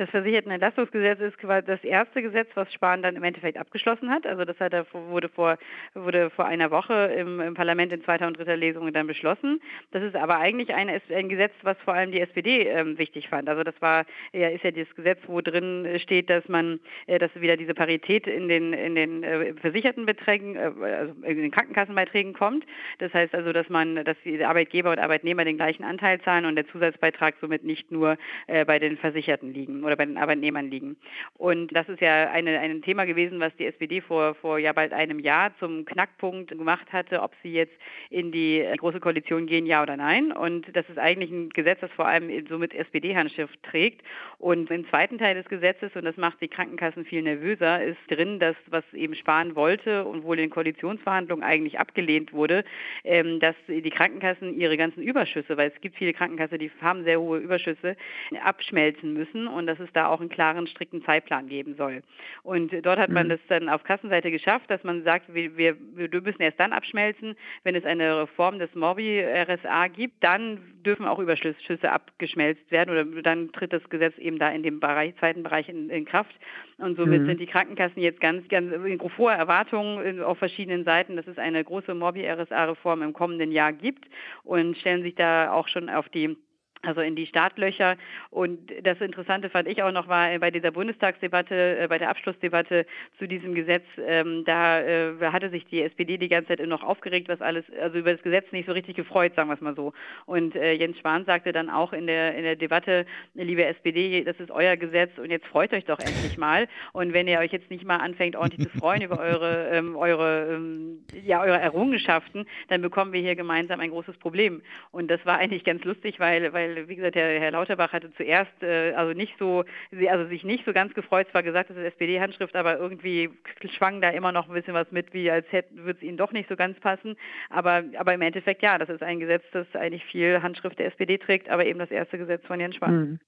Das Versichertenentlastungsgesetz ist das erste Gesetz, was Spahn dann im Endeffekt abgeschlossen hat. Also das hat er, wurde, vor, wurde vor einer Woche im, im, Parlament in zweiter und dritter Lesung dann beschlossen. Das ist aber eigentlich ein, ein Gesetz, was vor allem die SPD ähm, wichtig fand. Also das war, ja, ist ja das Gesetz, wo drin steht, dass man, äh, dass wieder diese Parität in den, in den äh, versicherten Beträgen, äh, also in den Krankenkassenbeiträgen kommt. Das heißt also, dass man, dass die Arbeitgeber und Arbeitnehmer den gleichen Anteil zahlen und der Zusatzbeitrag somit nicht nur äh, bei den Versicherten liegen oder bei den Arbeitnehmern liegen. Und das ist ja eine, ein Thema gewesen, was die SPD vor, vor ja bald einem Jahr zum Knackpunkt gemacht hatte, ob sie jetzt in die Große Koalition gehen, ja oder nein. Und das ist eigentlich ein Gesetz, das vor allem so mit SPD-Handschrift trägt. Und im zweiten Teil des Gesetzes, und das macht die Krankenkassen viel nervöser, ist drin, dass was eben sparen wollte und wohl in Koalitionsverhandlungen eigentlich abgelehnt wurde, ähm, dass die Krankenkassen ihre ganzen Überschüsse, weil es gibt viele Krankenkassen, die haben sehr hohe Überschüsse, abschmelzen müssen und dass es da auch einen klaren, strikten Zeitplan geben soll. Und dort hat man mhm. das dann auf Kassenseite geschafft, dass man sagt, wir, wir, wir müssen erst dann abschmelzen, wenn es eine Reform des Morbi-RSA gibt, dann dürfen auch Überschüsse abgeschmelzt werden oder dann tritt das Gesetz eben da in dem Bereich, zweiten Bereich in, in Kraft. Und somit mhm. sind die Krankenkassen jetzt ganz, ganz in hoher Erwartungen auf verschiedenen Seiten, dass es eine große Morbi-RSA-Reform im kommenden Jahr gibt und stellen sich da auch schon auf die also in die Startlöcher. Und das Interessante fand ich auch noch war bei dieser Bundestagsdebatte, äh, bei der Abschlussdebatte zu diesem Gesetz, ähm, da äh, hatte sich die SPD die ganze Zeit noch aufgeregt, was alles, also über das Gesetz nicht so richtig gefreut, sagen wir es mal so. Und äh, Jens Spahn sagte dann auch in der in der Debatte, liebe SPD, das ist euer Gesetz und jetzt freut euch doch endlich mal. Und wenn ihr euch jetzt nicht mal anfängt, ordentlich zu freuen über eure *laughs* ähm, eure ähm, ja eure Errungenschaften, dann bekommen wir hier gemeinsam ein großes Problem. Und das war eigentlich ganz lustig, weil weil weil, wie gesagt, der Herr Lauterbach hatte zuerst äh, also nicht so, also sich nicht so ganz gefreut, zwar gesagt, das ist SPD-Handschrift, aber irgendwie schwang da immer noch ein bisschen was mit, wie als hätte, würde es ihnen doch nicht so ganz passen. Aber, aber im Endeffekt ja, das ist ein Gesetz, das eigentlich viel Handschrift der SPD trägt, aber eben das erste Gesetz von Jens Spahn. Mhm.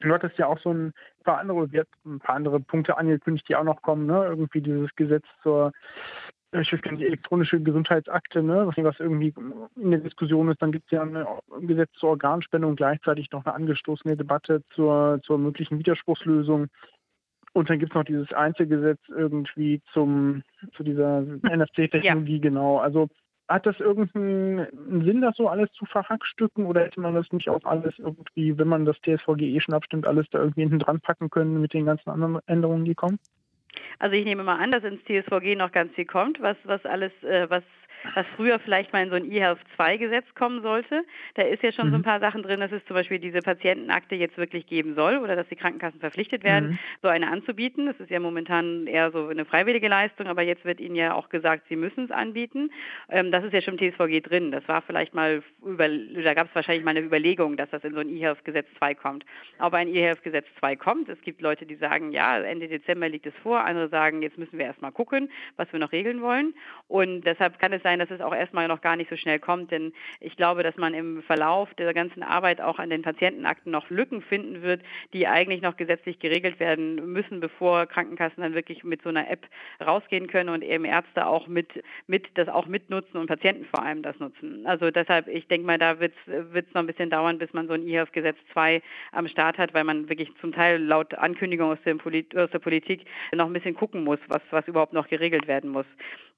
Du hattest ja auch so ein paar andere, ein paar andere Punkte angekündigt, die auch noch kommen, ne? Irgendwie dieses Gesetz zur ich weiß gar nicht, elektronische Gesundheitsakte, ne, was irgendwie in der Diskussion ist. Dann gibt es ja ein Gesetz zur Organspende und gleichzeitig noch eine angestoßene Debatte zur, zur möglichen Widerspruchslösung. Und dann gibt es noch dieses Einzelgesetz irgendwie zum, zu dieser NFC-Technologie, ja. genau. Also hat das irgendeinen Sinn, das so alles zu verhackstücken oder hätte man das nicht auch alles irgendwie, wenn man das TSVG eh schon abstimmt, alles da irgendwie hinten dran packen können mit den ganzen anderen Änderungen, die kommen? Also ich nehme mal an, dass ins TSVG noch ganz viel kommt, was, was alles, äh, was was früher vielleicht mal in so ein eHealth 2 Gesetz kommen sollte. Da ist ja schon mhm. so ein mhm. paar Sachen drin, dass es zum Beispiel diese Patientenakte jetzt wirklich geben soll oder dass die Krankenkassen verpflichtet werden, mhm. so eine anzubieten. Das ist ja momentan eher so eine freiwillige Leistung, aber jetzt wird ihnen ja auch gesagt, sie müssen es anbieten. Ähm, das ist ja schon im TSVG drin. Das war vielleicht mal, über, da gab es wahrscheinlich mal eine Überlegung, dass das in so ein eHealth Gesetz 2 kommt. Aber ein eHealth Gesetz 2 kommt. Es gibt Leute, die sagen, ja, Ende Dezember liegt es vor. Andere sagen, jetzt müssen wir erstmal gucken, was wir noch regeln wollen. Und deshalb kann es sein, dass es auch erstmal noch gar nicht so schnell kommt, denn ich glaube, dass man im Verlauf der ganzen Arbeit auch an den Patientenakten noch Lücken finden wird, die eigentlich noch gesetzlich geregelt werden müssen, bevor Krankenkassen dann wirklich mit so einer App rausgehen können und eben Ärzte auch mit, mit das auch mitnutzen und Patienten vor allem das nutzen. Also deshalb, ich denke mal, da wird es noch ein bisschen dauern, bis man so ein E-Health-Gesetz 2 am Start hat, weil man wirklich zum Teil laut Ankündigung aus, aus der Politik noch ein bisschen gucken muss, was, was überhaupt noch geregelt werden muss.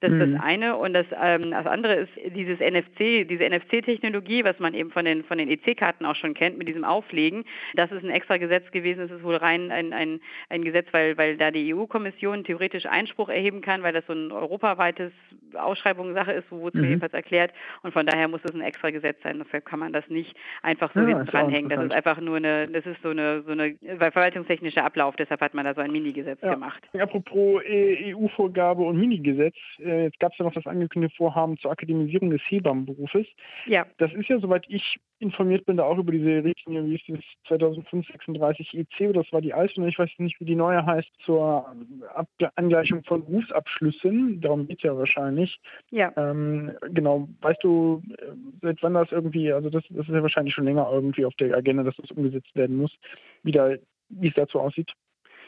Das ist mhm. das eine. Und das, ähm, das andere ist dieses NFC, diese NFC-Technologie, was man eben von den, von den EC-Karten auch schon kennt, mit diesem Auflegen. Das ist ein extra Gesetz gewesen. Es ist wohl rein ein, ein, ein Gesetz, weil, weil da die EU-Kommission theoretisch Einspruch erheben kann, weil das so ein europaweites Ausschreibungssache ist, wo es mhm. mir jedenfalls erklärt. Und von daher muss es ein extra Gesetz sein. Dafür kann man das nicht einfach so ja, dranhängen. Das ist einfach nur eine, das ist so eine, so eine verwaltungstechnischer Ablauf. Deshalb hat man da so ein Minigesetz ja. gemacht. Apropos EU-Vorgabe und Minigesetz äh, jetzt gab es ja noch das angekündigte Vorhaben zur Akademisierung des Hebammenberufes. Ja. Das ist ja, soweit ich informiert bin, da auch über diese Richtlinie, wie ist das 2005-36 EC, das war die alte, ich weiß nicht, wie die neue heißt, zur Ab Angleichung von Berufsabschlüssen. Darum geht es ja wahrscheinlich. Ja. Ähm, genau. Weißt du, äh, seit wann das irgendwie, also das, das ist ja wahrscheinlich schon länger irgendwie auf der Agenda, dass das umgesetzt werden muss, wie, da, wie es dazu aussieht?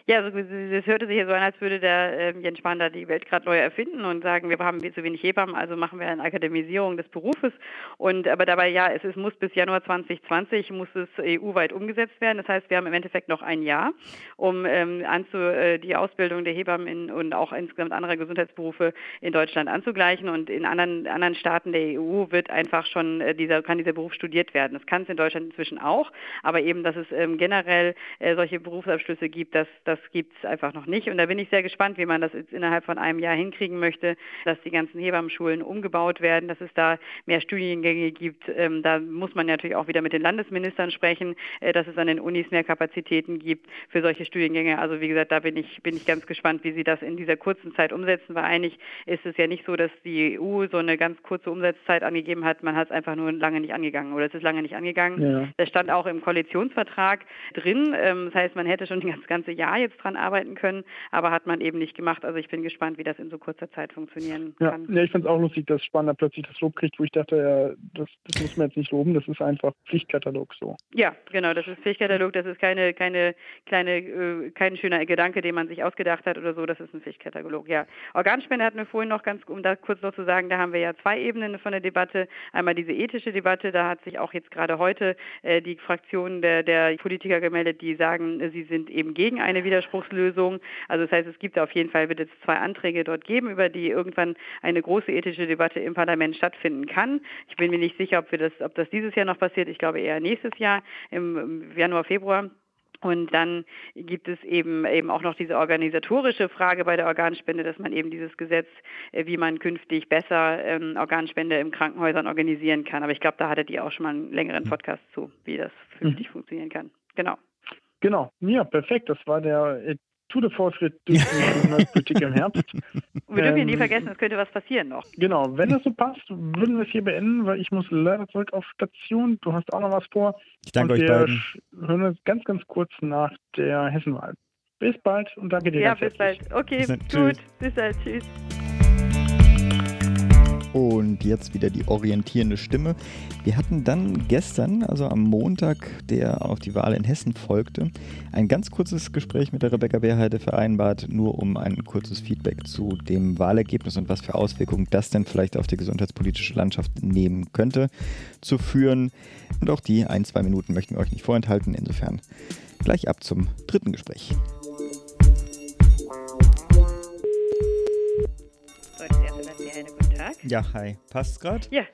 Ja, also das hörte sich ja so an, als würde der äh, Jens Spahn da die Welt gerade neu erfinden und sagen, wir haben zu wenig Hebammen, also machen wir eine Akademisierung des Berufes. Und aber dabei ja, es, es muss bis Januar 2020 muss es EU-weit umgesetzt werden. Das heißt, wir haben im Endeffekt noch ein Jahr, um ähm, anzu, äh, die Ausbildung der Hebammen in, und auch insgesamt anderer Gesundheitsberufe in Deutschland anzugleichen. Und in anderen, anderen Staaten der EU wird einfach schon äh, dieser kann dieser Beruf studiert werden. Das kann es in Deutschland inzwischen auch, aber eben, dass es ähm, generell äh, solche Berufsabschlüsse gibt, dass das gibt es einfach noch nicht. Und da bin ich sehr gespannt, wie man das jetzt innerhalb von einem Jahr hinkriegen möchte, dass die ganzen Hebammenschulen umgebaut werden, dass es da mehr Studiengänge gibt. Ähm, da muss man natürlich auch wieder mit den Landesministern sprechen, äh, dass es an den Unis mehr Kapazitäten gibt für solche Studiengänge. Also wie gesagt, da bin ich, bin ich ganz gespannt, wie sie das in dieser kurzen Zeit umsetzen, weil eigentlich ist es ja nicht so, dass die EU so eine ganz kurze Umsetzzeit angegeben hat. Man hat es einfach nur lange nicht angegangen oder es ist lange nicht angegangen. Ja. Das stand auch im Koalitionsvertrag drin. Ähm, das heißt, man hätte schon das ganze Jahr jetzt dran arbeiten können, aber hat man eben nicht gemacht. Also ich bin gespannt, wie das in so kurzer Zeit funktionieren ja. kann. Ja, ich finde es auch lustig, dass Spahn da plötzlich das Lob kriegt, wo ich dachte, ja, das, das muss man jetzt nicht loben, das ist einfach Pflichtkatalog so. Ja, genau, das ist Pflichtkatalog, das ist keine, keine kleine, äh, kein schöner Gedanke, den man sich ausgedacht hat oder so, das ist ein Pflichtkatalog, ja. Organspende hatten wir vorhin noch ganz, um da kurz noch zu sagen, da haben wir ja zwei Ebenen von der Debatte. Einmal diese ethische Debatte, da hat sich auch jetzt gerade heute äh, die Fraktion der, der Politiker gemeldet, die sagen, sie sind eben gegen eine Widerspruchslösung. Also das heißt, es gibt auf jeden Fall, wird es zwei Anträge dort geben, über die irgendwann eine große ethische Debatte im Parlament stattfinden kann. Ich bin mir nicht sicher, ob, wir das, ob das dieses Jahr noch passiert. Ich glaube eher nächstes Jahr im Januar, Februar. Und dann gibt es eben eben auch noch diese organisatorische Frage bei der Organspende, dass man eben dieses Gesetz, äh, wie man künftig besser ähm, Organspende im Krankenhäusern organisieren kann. Aber ich glaube, da hattet ihr auch schon mal einen längeren Podcast zu, wie das künftig mhm. funktionieren kann. Genau. Genau, ja, perfekt. Das war der äh, Tour de Force durch die *laughs* Politik im Herbst. Wir dürfen ähm, nie vergessen, es könnte was passieren noch. Genau, wenn das so passt, würden wir es hier beenden, weil ich muss leider zurück auf Station. Du hast auch noch was vor. Ich danke und euch beiden. Wir hören uns ganz, ganz kurz nach der Hessenwahl. Bis bald und danke dir. Ja, bis bald. Okay, gut. Bis bald. Tschüss. Und jetzt wieder die orientierende Stimme. Wir hatten dann gestern, also am Montag, der auf die Wahl in Hessen folgte, ein ganz kurzes Gespräch mit der Rebecca Beerheide vereinbart, nur um ein kurzes Feedback zu dem Wahlergebnis und was für Auswirkungen das denn vielleicht auf die gesundheitspolitische Landschaft nehmen könnte, zu führen. Und auch die ein, zwei Minuten möchten wir euch nicht vorenthalten. Insofern gleich ab zum dritten Gespräch. Ja, hi. Passt gerade? Ja,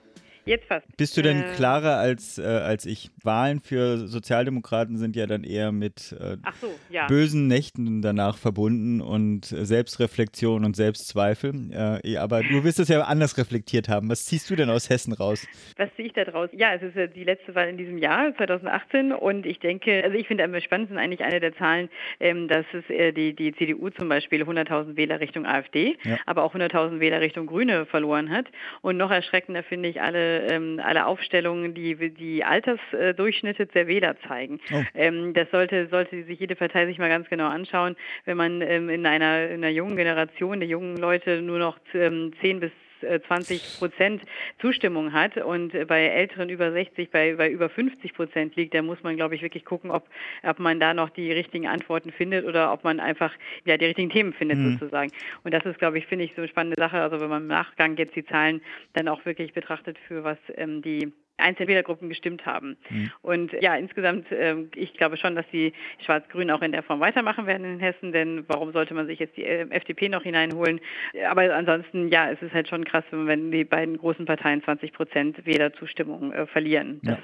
Jetzt fast. Bist du denn Äh, klarer als, äh, als ich? Wahlen für Sozialdemokraten sind ja dann eher mit äh, so, ja. bösen Nächten danach verbunden und Selbstreflexion und Selbstzweifel. Äh, eh, aber du wirst es ja anders reflektiert haben. Was ziehst du denn aus Hessen raus? Was sehe ich da draus? Ja, es ist ja die letzte Wahl in diesem Jahr, 2018, und ich denke, also ich finde am spannendsten eigentlich eine der Zahlen, ähm, dass es äh, die, die CDU zum Beispiel 100.000 Wähler Richtung AfD, Ja. aber auch 100.000 Wähler Richtung Grüne verloren hat. Und noch erschreckender finde ich alle, ähm, alle Aufstellungen, die die Altersdurchschnitte der Wähler zeigen. Oh. Ähm, das sollte, sollte sich jede Partei sich mal ganz genau anschauen, wenn man ähm, in, einer, in einer jungen Generation, der jungen Leute nur noch ähm, 10 bis äh, 20 Prozent Zustimmung hat und äh, bei Älteren über 60, bei, bei über 50 Prozent liegt, da muss man, glaube ich, wirklich gucken, ob, ob man da noch die richtigen Antworten findet oder ob man einfach ja, die richtigen Themen findet Mhm. sozusagen. Und das ist, glaube ich, finde ich so eine spannende Sache. Also wenn man im Nachgang jetzt die Zahlen dann auch wirklich betrachtet, für was ähm, die einzelne Wählergruppen gestimmt haben. Mhm. Und ja, insgesamt, ähm, ich glaube schon, dass die Schwarz-Grünen auch in der Form weitermachen werden in Hessen, denn warum sollte man sich jetzt die äh, FDP noch hineinholen? Aber ansonsten, ja, es ist halt schon krass, wenn, die beiden großen Parteien 20 Prozent Wählerzustimmung äh, verlieren. Das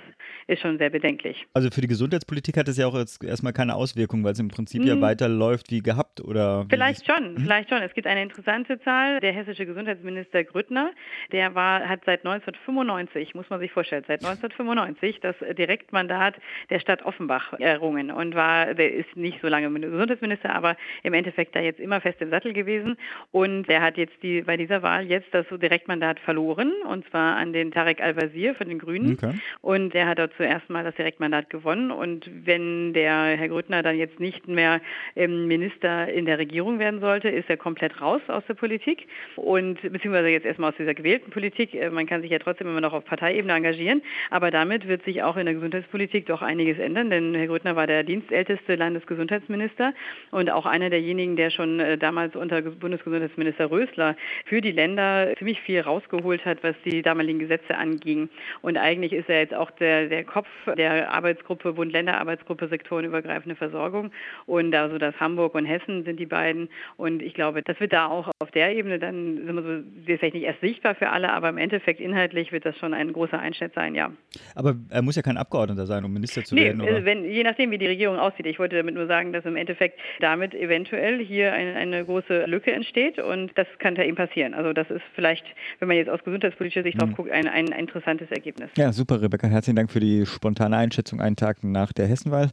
ist schon sehr bedenklich. Also für die Gesundheitspolitik hat es ja auch jetzt erstmal keine Auswirkung, weil es im Prinzip ja Mhm. weiterläuft wie gehabt oder Vielleicht schon, vielleicht schon. Es gibt eine interessante Zahl. Der hessische Gesundheitsminister Grüttner, der war, hat seit 1995, muss man sich vorstellen, seit 1995 das Direktmandat der Stadt Offenbach errungen und war, der ist nicht so lange Gesundheitsminister, aber im Endeffekt da jetzt immer fest im Sattel gewesen. Und der hat jetzt die, bei dieser Wahl jetzt das Direktmandat verloren und zwar an den Tarek Al-Wazir von den Grünen. Okay. Und der hat dort zuerst mal das Direktmandat gewonnen. Und wenn der Herr Grüttner dann jetzt nicht mehr ähm, Minister in der Regierung werden sollte, ist er komplett raus aus der Politik und beziehungsweise jetzt erstmal aus dieser gewählten Politik. Äh, Man kann sich ja trotzdem immer noch auf Parteiebene engagieren, aber damit wird sich auch in der Gesundheitspolitik doch einiges ändern, denn Herr Grüttner war der dienstälteste Landesgesundheitsminister und auch einer derjenigen, der schon äh, damals unter Bundesgesundheitsminister Rösler für die Länder ziemlich viel rausgeholt hat, was die damaligen Gesetze anging. Und eigentlich ist er jetzt auch der, der Kopf der Arbeitsgruppe, Bund-Länder-Arbeitsgruppe sektorenübergreifende Versorgung. Und also das Hamburg und Hessen sind die beiden. Und ich glaube, das wird da auch auf der Ebene dann, sind wir so, vielleicht nicht erst sichtbar für alle, aber im Endeffekt inhaltlich wird das schon ein großer Einschnitt sein, ja. Aber er muss ja kein Abgeordneter sein, um Minister zu Nee, werden, oder? also wenn, je nachdem, wie die Regierung aussieht. Ich wollte damit nur sagen, dass im Endeffekt damit eventuell hier eine, eine große Lücke entsteht und das kann da eben passieren. Also das ist vielleicht, wenn man jetzt aus gesundheitspolitischer Sicht Mhm. drauf guckt, ein, ein interessantes Ergebnis. Ja, super, Rebecca. Herzlichen Dank für die spontane Einschätzung einen Tag nach der Hessenwahl.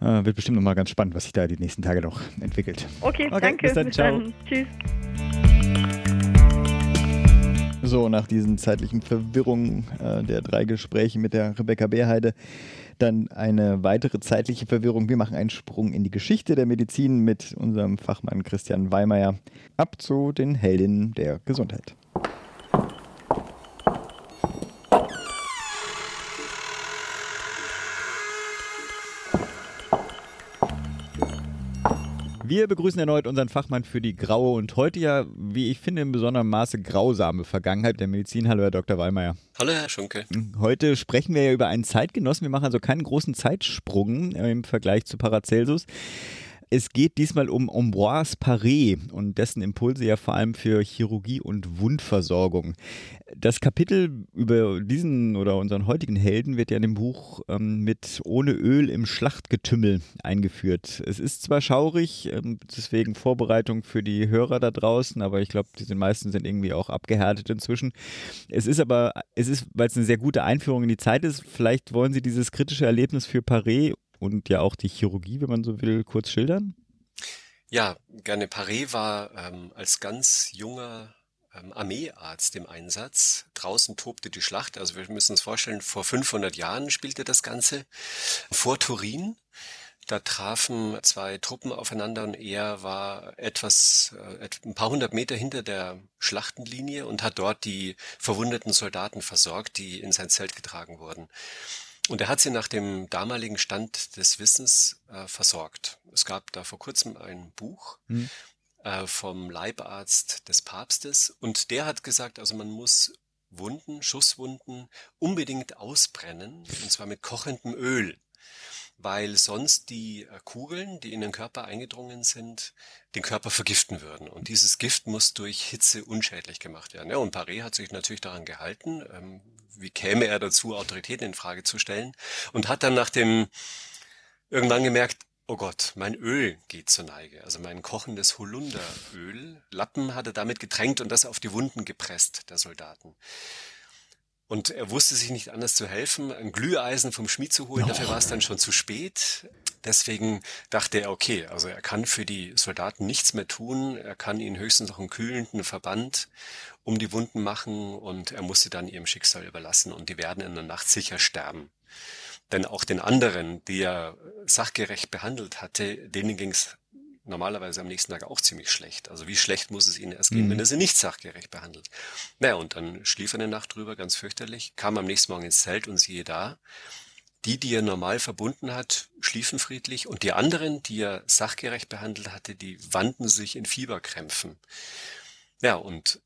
Äh, wird bestimmt nochmal ganz spannend, was sich da die nächsten Tage noch entwickelt. Okay, Okay, danke. bis dann, ciao. Tschüss. So, nach diesen zeitlichen Verwirrungen äh, der drei Gespräche mit der Rebecca Beerheide, dann eine weitere zeitliche Verwirrung. Wir machen einen Sprung in die Geschichte der Medizin mit unserem Fachmann Christian Weimeyer. Ab zu den Heldinnen der Gesundheit. Wir begrüßen erneut unseren Fachmann für die graue und heute ja, wie ich finde, in besonderem Maße grausame Vergangenheit der Medizin. Hallo, Herr Dr. Wallmeier. Hallo, Herr Schunke. Heute sprechen wir ja über einen Zeitgenossen. Wir machen also keinen großen Zeitsprung im Vergleich zu Paracelsus. Es geht diesmal um Ambroise Paré und dessen Impulse ja vor allem für Chirurgie und Wundversorgung. Das Kapitel über diesen oder unseren heutigen Helden wird ja in dem Buch ähm, mit Ohne Öl im Schlachtgetümmel eingeführt. Es ist zwar schaurig, ähm, deswegen Vorbereitung für die Hörer da draußen, aber ich glaube, die meisten sind irgendwie auch abgehärtet inzwischen. Es ist aber, es ist, weil es eine sehr gute Einführung in die Zeit ist, vielleicht wollen Sie dieses kritische Erlebnis für Paré und ja auch die Chirurgie, wenn man so will, kurz schildern? Ja, gerne. Paré war ähm, als ganz junger ähm, Armeearzt im Einsatz. Draußen tobte die Schlacht. Also wir müssen uns vorstellen, vor 500 Jahren spielte das Ganze vor Turin. Da trafen zwei Truppen aufeinander und er war etwas, äh, ein paar hundert Meter hinter der Schlachtenlinie und hat dort die verwundeten Soldaten versorgt, die in sein Zelt getragen wurden. Und er hat sie nach dem damaligen Stand des Wissens äh, versorgt. Es gab da vor kurzem ein Buch hm. äh, vom Leibarzt des Papstes und der hat gesagt, also man muss Wunden, Schusswunden unbedingt ausbrennen, und zwar mit kochendem Öl weil sonst die äh, Kugeln, die in den Körper eingedrungen sind, den Körper vergiften würden. Und dieses Gift muss durch Hitze unschädlich gemacht werden. Ja, und Paré hat sich natürlich daran gehalten. Ähm, wie käme er dazu, Autoritäten in Frage zu stellen? Und hat dann nach dem irgendwann gemerkt, oh Gott, mein Öl geht zur Neige. Also mein kochendes Holunderöl. Lappen hat er damit getränkt und das auf die Wunden gepresst der Soldaten. Und er wusste sich nicht anders zu helfen, ein Glüheisen vom Schmied zu holen. Oh. Dafür war es dann schon zu spät. Deswegen dachte er, okay, also er kann für die Soldaten nichts mehr tun. Er kann ihnen höchstens noch einen kühlenden Verband um die Wunden machen und er musste dann ihrem Schicksal überlassen und die werden in der Nacht sicher sterben. Denn auch den anderen, die er sachgerecht behandelt hatte, denen ging es normalerweise am nächsten Tag auch ziemlich schlecht. Also wie schlecht muss es ihnen erst gehen, mhm. wenn er sie nicht sachgerecht behandelt? Naja, und dann schlief er eine Nacht drüber, ganz fürchterlich, kam am nächsten Morgen ins Zelt und siehe da, die, die er normal verbunden hat, schliefen friedlich und die anderen, die er sachgerecht behandelt hatte, die wandten sich in Fieberkrämpfen. Ja, und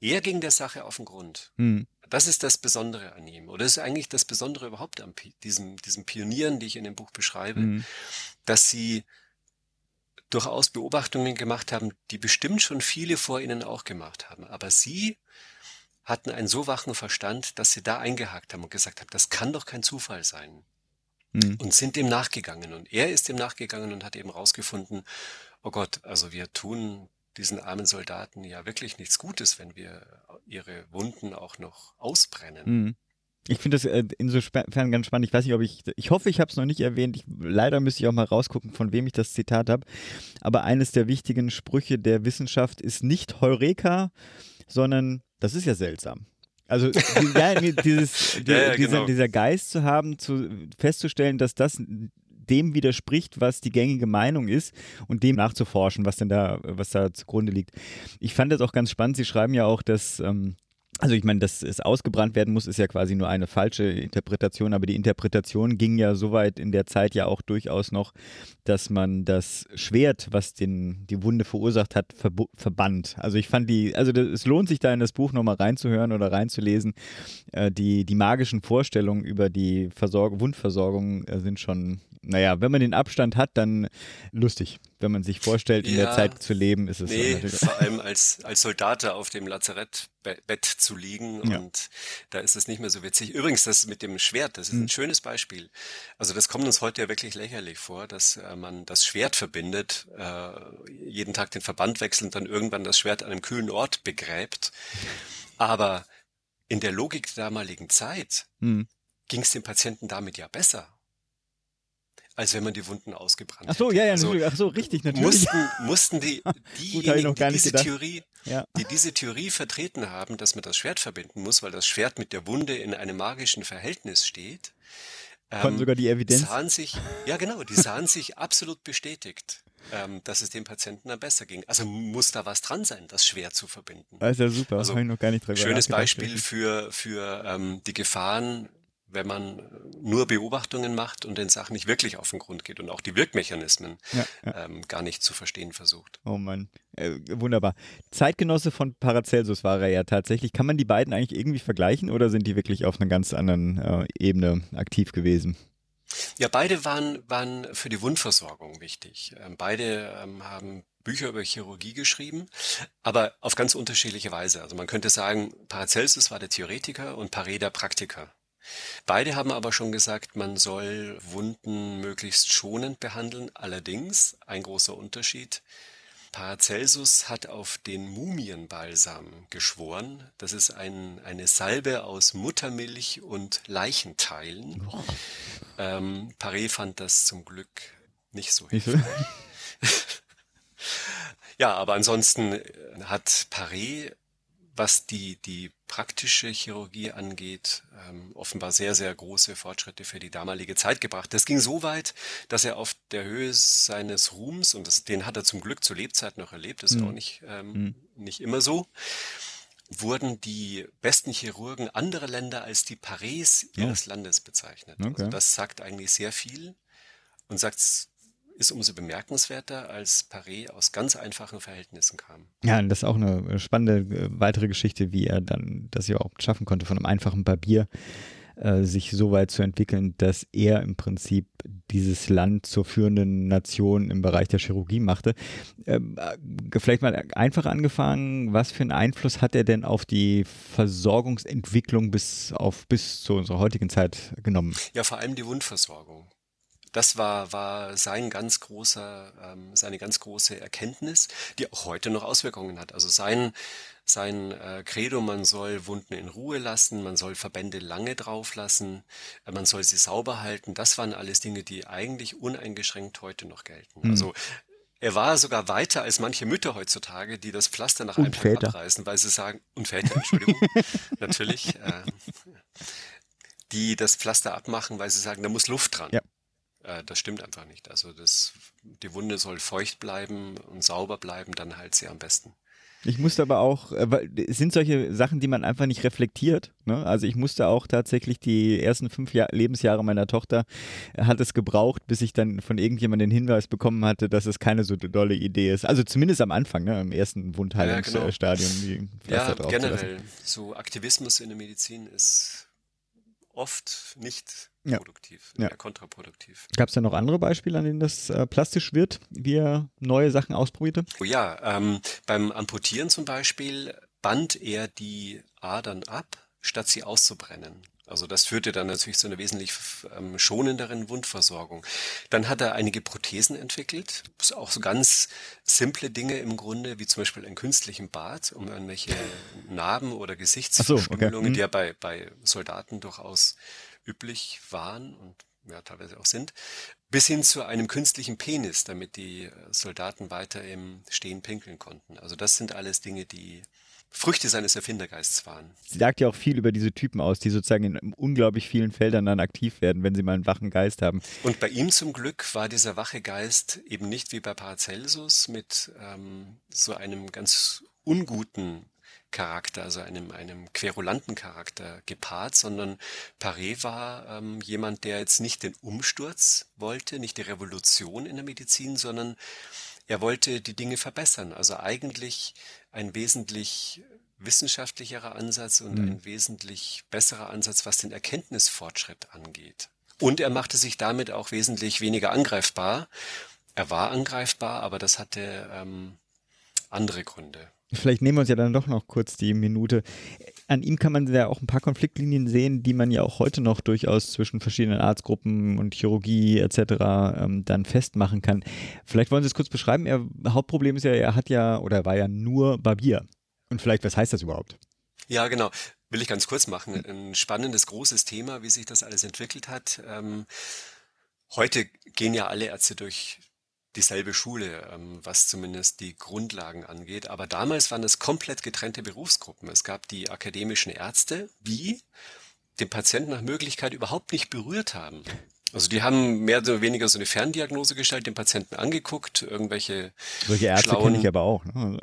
er ging der Sache auf den Grund. Mhm. Das ist das Besondere an ihm. Oder das ist eigentlich das Besondere überhaupt an diesem, diesem Pionieren, die ich in dem Buch beschreibe, mhm. dass sie durchaus Beobachtungen gemacht haben, die bestimmt schon viele vor ihnen auch gemacht haben. Aber sie hatten einen so wachen Verstand, dass sie da eingehakt haben und gesagt haben, das kann doch kein Zufall sein. Mhm. Und sind dem nachgegangen. Und er ist dem nachgegangen und hat eben rausgefunden, oh Gott, also wir tun diesen armen Soldaten ja wirklich nichts Gutes, wenn wir ihre Wunden auch noch ausbrennen. Mhm. Ich finde das äh, insofern ganz spannend. Ich weiß nicht, ob ich, ich hoffe, ich habe es noch nicht erwähnt. Ich, leider müsste ich auch mal rausgucken, von wem ich das Zitat habe. Aber eines der wichtigen Sprüche der Wissenschaft ist nicht Heureka, sondern das ist ja seltsam. Also ja, dieses, *laughs* die, ja, ja, dieser, genau. dieser Geist zu haben, zu, festzustellen, dass das dem widerspricht, was die gängige Meinung ist und dem nachzuforschen, was denn da, was da zugrunde liegt. Ich fand das auch ganz spannend. Sie schreiben ja auch, dass ähm, also ich meine, dass es ausgebrannt werden muss, ist ja quasi nur eine falsche Interpretation, aber die Interpretation ging ja soweit in der Zeit ja auch durchaus noch, dass man das Schwert, was den, die Wunde verursacht hat, verbannt. Also ich fand die, also das, es lohnt sich da in das Buch nochmal reinzuhören oder reinzulesen. Äh, die, die magischen Vorstellungen über die Versorg Wundversorgung äh, sind schon, naja, wenn man den Abstand hat, dann lustig. Wenn man sich vorstellt, in ja, der Zeit zu leben, ist es nee, so vor allem als, als Soldat auf dem Lazarett Bett zu liegen ja. und da ist es nicht mehr so witzig. Übrigens, das mit dem Schwert, das ist ein mhm. schönes Beispiel. Also das kommt uns heute ja wirklich lächerlich vor, dass äh, man das Schwert verbindet, äh, jeden Tag den Verband wechselt und dann irgendwann das Schwert an einem kühlen Ort begräbt. Aber in der Logik der damaligen Zeit mhm. ging es dem Patienten damit ja besser als wenn man die Wunden ausgebrannt Ach so, ja, ja, also, ach so, richtig, natürlich. Mussten, *laughs* mussten die, diejenigen, die diese Theorie, ja. die diese Theorie vertreten haben, dass man das Schwert verbinden muss, weil das Schwert mit der Wunde in einem magischen Verhältnis steht, Konnten ähm, sogar die Evidenz. Sahen sich, ja genau, die sahen sich absolut bestätigt, ähm, dass es dem Patienten dann besser ging. Also muss da was dran sein, das schwer zu verbinden. Das ist ja super, also, habe ich noch gar nicht drüber Schönes Beispiel für, für ähm, die Gefahren wenn man nur Beobachtungen macht und den Sachen nicht wirklich auf den Grund geht und auch die Wirkmechanismen ja, ja. Ähm, gar nicht zu verstehen versucht. Oh Mann, äh, wunderbar. Zeitgenosse von Paracelsus war er ja tatsächlich. Kann man die beiden eigentlich irgendwie vergleichen oder sind die wirklich auf einer ganz anderen äh, Ebene aktiv gewesen? Ja, beide waren, waren für die Wundversorgung wichtig. Ähm, beide ähm, haben Bücher über Chirurgie geschrieben, aber auf ganz unterschiedliche Weise. Also man könnte sagen, Paracelsus war der Theoretiker und Paré der Praktiker. Beide haben aber schon gesagt, man soll Wunden möglichst schonend behandeln. Allerdings, ein großer Unterschied, Paracelsus hat auf den Mumienbalsam geschworen. Das ist ein, eine Salbe aus Muttermilch und Leichenteilen. Oh. Ähm, Paré fand das zum Glück nicht so hilfreich. *laughs* ja, aber ansonsten hat Paré was die, die praktische Chirurgie angeht, ähm, offenbar sehr, sehr große Fortschritte für die damalige Zeit gebracht. Das ging so weit, dass er auf der Höhe seines Ruhms, und das, den hat er zum Glück zur Lebzeit noch erlebt, das ist Mhm. auch nicht, ähm, Mhm. nicht immer so, wurden die besten Chirurgen anderer Länder als die Paris Ja. ihres Landes bezeichnet. Okay. Also das sagt eigentlich sehr viel und sagt, ist umso bemerkenswerter, als Paris aus ganz einfachen Verhältnissen kam. Ja, und das ist auch eine spannende äh, weitere Geschichte, wie er dann das überhaupt schaffen konnte, von einem einfachen Barbier äh, sich so weit zu entwickeln, dass er im Prinzip dieses Land zur führenden Nation im Bereich der Chirurgie machte. Ähm, äh, vielleicht mal einfach angefangen, was für einen Einfluss hat er denn auf die Versorgungsentwicklung bis auf bis zu unserer heutigen Zeit genommen? Ja, vor allem die Wundversorgung. Das war, war sein ganz großer, ähm, seine ganz große Erkenntnis, die auch heute noch Auswirkungen hat. Also sein, sein äh, Credo, man soll Wunden in Ruhe lassen, man soll Verbände lange drauf lassen, äh, man soll sie sauber halten. Das waren alles Dinge, die eigentlich uneingeschränkt heute noch gelten. Hm. Also er war sogar weiter als manche Mütter heutzutage, die das Pflaster nach einem Tag abreißen, weil sie sagen, und Väter, Entschuldigung, *laughs* natürlich, äh, die das Pflaster abmachen, weil sie sagen, da muss Luft dran. Ja. Äh, das stimmt einfach nicht. Also das, die Wunde soll feucht bleiben und sauber bleiben, dann heilt sie am besten. Ich musste aber auch, äh, weil es sind solche Sachen, die man einfach nicht reflektiert. Ne? Also ich musste auch tatsächlich die ersten fünf Jahr Lebensjahre meiner Tochter äh, hat es gebraucht, bis ich dann von irgendjemandem den Hinweis bekommen hatte, dass es keine so dolle Idee ist. Also zumindest am Anfang, ne? im ersten Wundheilungsstadium, Ja, zu lassen. generell. So Aktivismus in der Medizin ist oft nicht Ja. produktiv, Ja. eher kontraproduktiv. Gab es da noch andere Beispiele, an denen das äh, plastisch wird, wie er neue Sachen ausprobierte? Oh ja, ähm, beim Amputieren zum Beispiel band er die Adern ab, statt sie auszubrennen. Also das führte dann natürlich zu einer wesentlich ähm, schonenderen Wundversorgung. Dann hat er einige Prothesen entwickelt, auch so ganz simple Dinge im Grunde, wie zum Beispiel einen künstlichen Bart, um irgendwelche Narben oder okay. Gesichtsverstümmelungen, Mhm. die ja bei, bei Soldaten durchaus üblich waren und ja, teilweise auch sind, bis hin zu einem künstlichen Penis, damit die Soldaten weiter im Stehen pinkeln konnten. Also das sind alles Dinge, die Früchte seines Erfindergeists waren. Sie sagt ja auch viel über diese Typen aus, die sozusagen in unglaublich vielen Feldern dann aktiv werden, wenn sie mal einen wachen Geist haben. Und bei ihm zum Glück war dieser wache Geist eben nicht wie bei Paracelsus mit ähm, so einem ganz unguten Charakter, also einem, einem querulanten Charakter gepaart, sondern Paré war ähm, jemand, der jetzt nicht den Umsturz wollte, nicht die Revolution in der Medizin, sondern er wollte die Dinge verbessern. Also eigentlich ein wesentlich wissenschaftlicherer Ansatz und Mhm. ein wesentlich besserer Ansatz, was den Erkenntnisfortschritt angeht. Und er machte sich damit auch wesentlich weniger angreifbar. Er war angreifbar, aber das hatte ähm, andere Gründe. Vielleicht nehmen wir uns ja dann doch noch kurz die Minute. An ihm kann man ja auch ein paar Konfliktlinien sehen, die man ja auch heute noch durchaus zwischen verschiedenen Arztgruppen und Chirurgie etc. Ähm, dann festmachen kann. Vielleicht wollen Sie es kurz beschreiben. Er, Hauptproblem ist ja, er hat ja oder er war ja nur Barbier. Und vielleicht, was heißt das überhaupt? Ja, genau. Will ich ganz kurz machen. Ein spannendes, großes Thema, wie sich das alles entwickelt hat. Ähm, heute gehen ja alle Ärzte durch dieselbe Schule, ähm, was zumindest die Grundlagen angeht. Aber damals waren es komplett getrennte Berufsgruppen. Es gab die akademischen Ärzte, die den Patienten nach Möglichkeit überhaupt nicht berührt haben. Also die haben mehr oder weniger so eine Ferndiagnose gestellt, den Patienten angeguckt, irgendwelche Solche Ärzte schlauen, kenne ich aber auch. Ne? *laughs*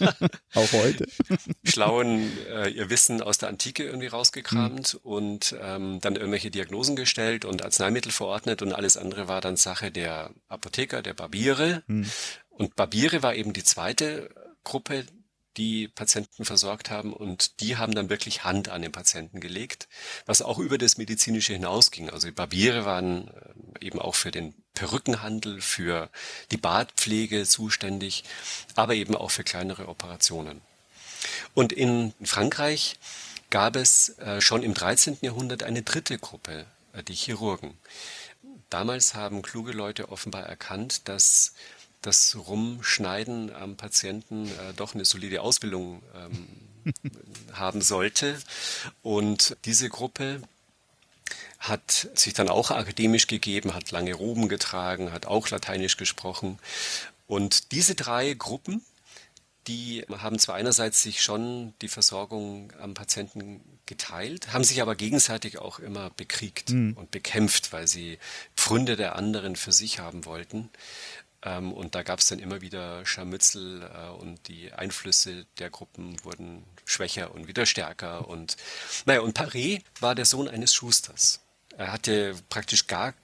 *laughs* auch heute. schlauen äh, ihr Wissen aus der Antike irgendwie rausgekramt und ähm, dann irgendwelche Diagnosen gestellt und Arzneimittel verordnet und alles andere war dann Sache der Apotheker, der Barbiere. Hm. Und Barbiere war eben die zweite Gruppe, die Patienten versorgt haben und die haben dann wirklich Hand an den Patienten gelegt, was auch über das medizinische hinausging. Also die Barbiere waren äh, eben auch für den Perückenhandel, für die Bartpflege zuständig, aber eben auch für kleinere Operationen. Und in Frankreich gab es äh, schon im 13. Jahrhundert eine dritte Gruppe, äh, die Chirurgen. Damals haben kluge Leute offenbar erkannt, dass das Rumschneiden am Patienten äh, doch eine solide Ausbildung ähm, *laughs* haben sollte. Und diese Gruppe hat sich dann auch akademisch gegeben, hat lange Roben getragen, hat auch Lateinisch gesprochen. Und diese drei Gruppen die haben zwar einerseits sich schon die Versorgung am Patienten geteilt, haben sich aber gegenseitig auch immer bekriegt mhm. und bekämpft, weil sie Pfründe der anderen für sich haben wollten. Ähm, und da gab es dann immer wieder Scharmützel äh, und die Einflüsse der Gruppen wurden schwächer und wieder stärker. Und naja, und Paré war der Sohn eines Schusters. Er hatte praktisch gar,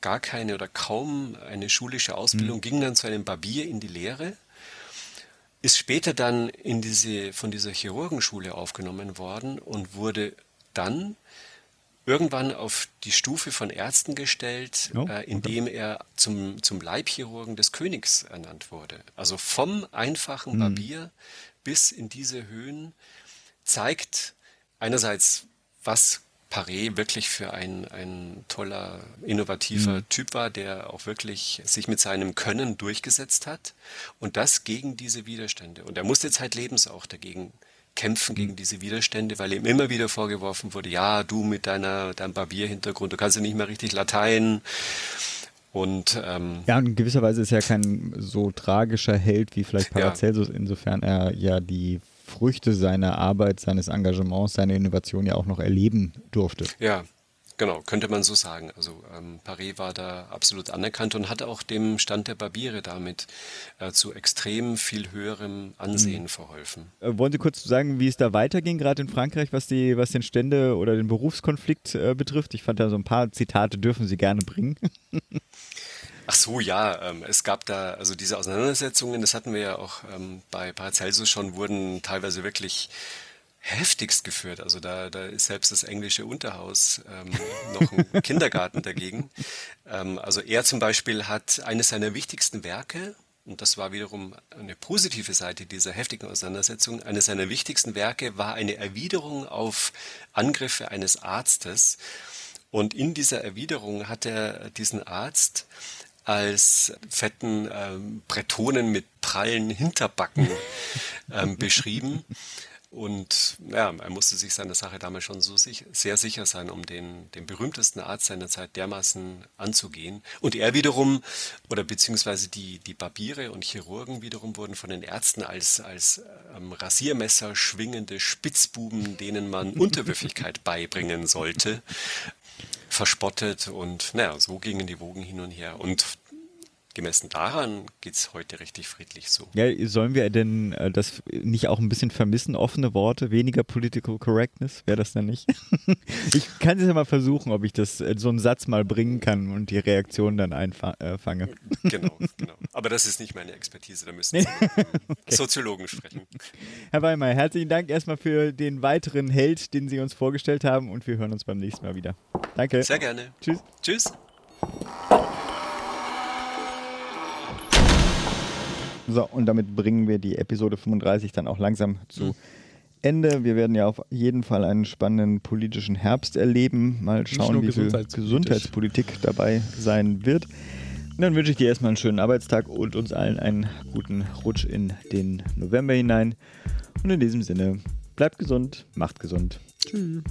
gar keine oder kaum eine schulische Ausbildung, mhm. ging dann zu einem Barbier in die Lehre, ist später dann in diese, von dieser Chirurgenschule aufgenommen worden und wurde dann irgendwann auf die Stufe von Ärzten gestellt, oh, okay. äh, indem er zum, zum Leibchirurgen des Königs ernannt wurde. Also vom einfachen hm. Barbier bis in diese Höhen zeigt einerseits, was Paré wirklich für ein, ein toller, innovativer mhm. Typ war, der auch wirklich sich mit seinem Können durchgesetzt hat und das gegen diese Widerstände. Und er musste jetzt halt lebens auch dagegen kämpfen gegen diese Widerstände, weil ihm immer wieder vorgeworfen wurde, ja, du mit deiner, deinem Barbierhintergrund, du kannst ja nicht mehr richtig Latein. Und, ähm, ja, und in gewisser Weise ist er kein so tragischer Held wie vielleicht Paracelsus, ja. insofern er ja die Früchte seiner Arbeit, seines Engagements, seiner Innovation ja auch noch erleben durfte. Ja, Genau, könnte man so sagen. Also ähm, Paré war da absolut anerkannt und hat auch dem Stand der Barbiere damit äh, zu extrem viel höherem Ansehen mhm. verholfen. Äh, wollen Sie kurz sagen, wie es da weiterging, gerade in Frankreich, was, die, was den Stände- oder den Berufskonflikt äh, betrifft? Ich fand da so ein paar Zitate dürfen Sie gerne bringen. *laughs* Ach so, ja, ähm, es gab da, also diese Auseinandersetzungen, das hatten wir ja auch ähm, bei Paracelsus schon, wurden teilweise wirklich heftigst geführt. Also da, da ist selbst das englische Unterhaus ähm, noch ein *laughs* Kindergarten dagegen. Ähm, also er zum Beispiel hat eines seiner wichtigsten Werke, und das war wiederum eine positive Seite dieser heftigen Auseinandersetzung, eines seiner wichtigsten Werke war eine Erwiderung auf Angriffe eines Arztes. Und in dieser Erwiderung hat er diesen Arzt als fetten ähm, Bretonen mit prallen Hinterbacken ähm, beschrieben. *laughs* Und ja, er musste sich seiner Sache damals schon so sich, sehr sicher sein, um den, den berühmtesten Arzt seiner Zeit dermaßen anzugehen. Und er wiederum, oder beziehungsweise die, die Barbiere und Chirurgen wiederum wurden von den Ärzten als, als ähm, Rasiermesser schwingende Spitzbuben, denen man *laughs* Unterwürfigkeit beibringen sollte, verspottet. Und naja, so gingen die Wogen hin und her. Und gemessen daran geht es heute richtig friedlich so. Ja, sollen wir denn äh, das nicht auch ein bisschen vermissen, offene Worte, weniger Political Correctness? Wäre das dann nicht? *laughs* ich kann es ja mal versuchen, ob ich das äh, so einen Satz mal bringen kann und die Reaktion dann einfange. Äh, genau, genau. Aber das ist nicht meine Expertise, da müssen Sie *laughs* okay. Soziologen sprechen. Herr Weimar, herzlichen Dank erstmal für den weiteren Held, den Sie uns vorgestellt haben und wir hören uns beim nächsten Mal wieder. Danke. Sehr gerne. Tschüss. Tschüss. So, und damit bringen wir die Episode 35 dann auch langsam zu mhm. Ende. Wir werden ja auf jeden Fall einen spannenden politischen Herbst erleben. Mal schauen, wie viel Gesundheitspolitik dabei sein wird. Und dann wünsche ich dir erstmal einen schönen Arbeitstag und uns allen einen guten Rutsch in den November hinein. Und in diesem Sinne, bleibt gesund, macht gesund. Tschüss.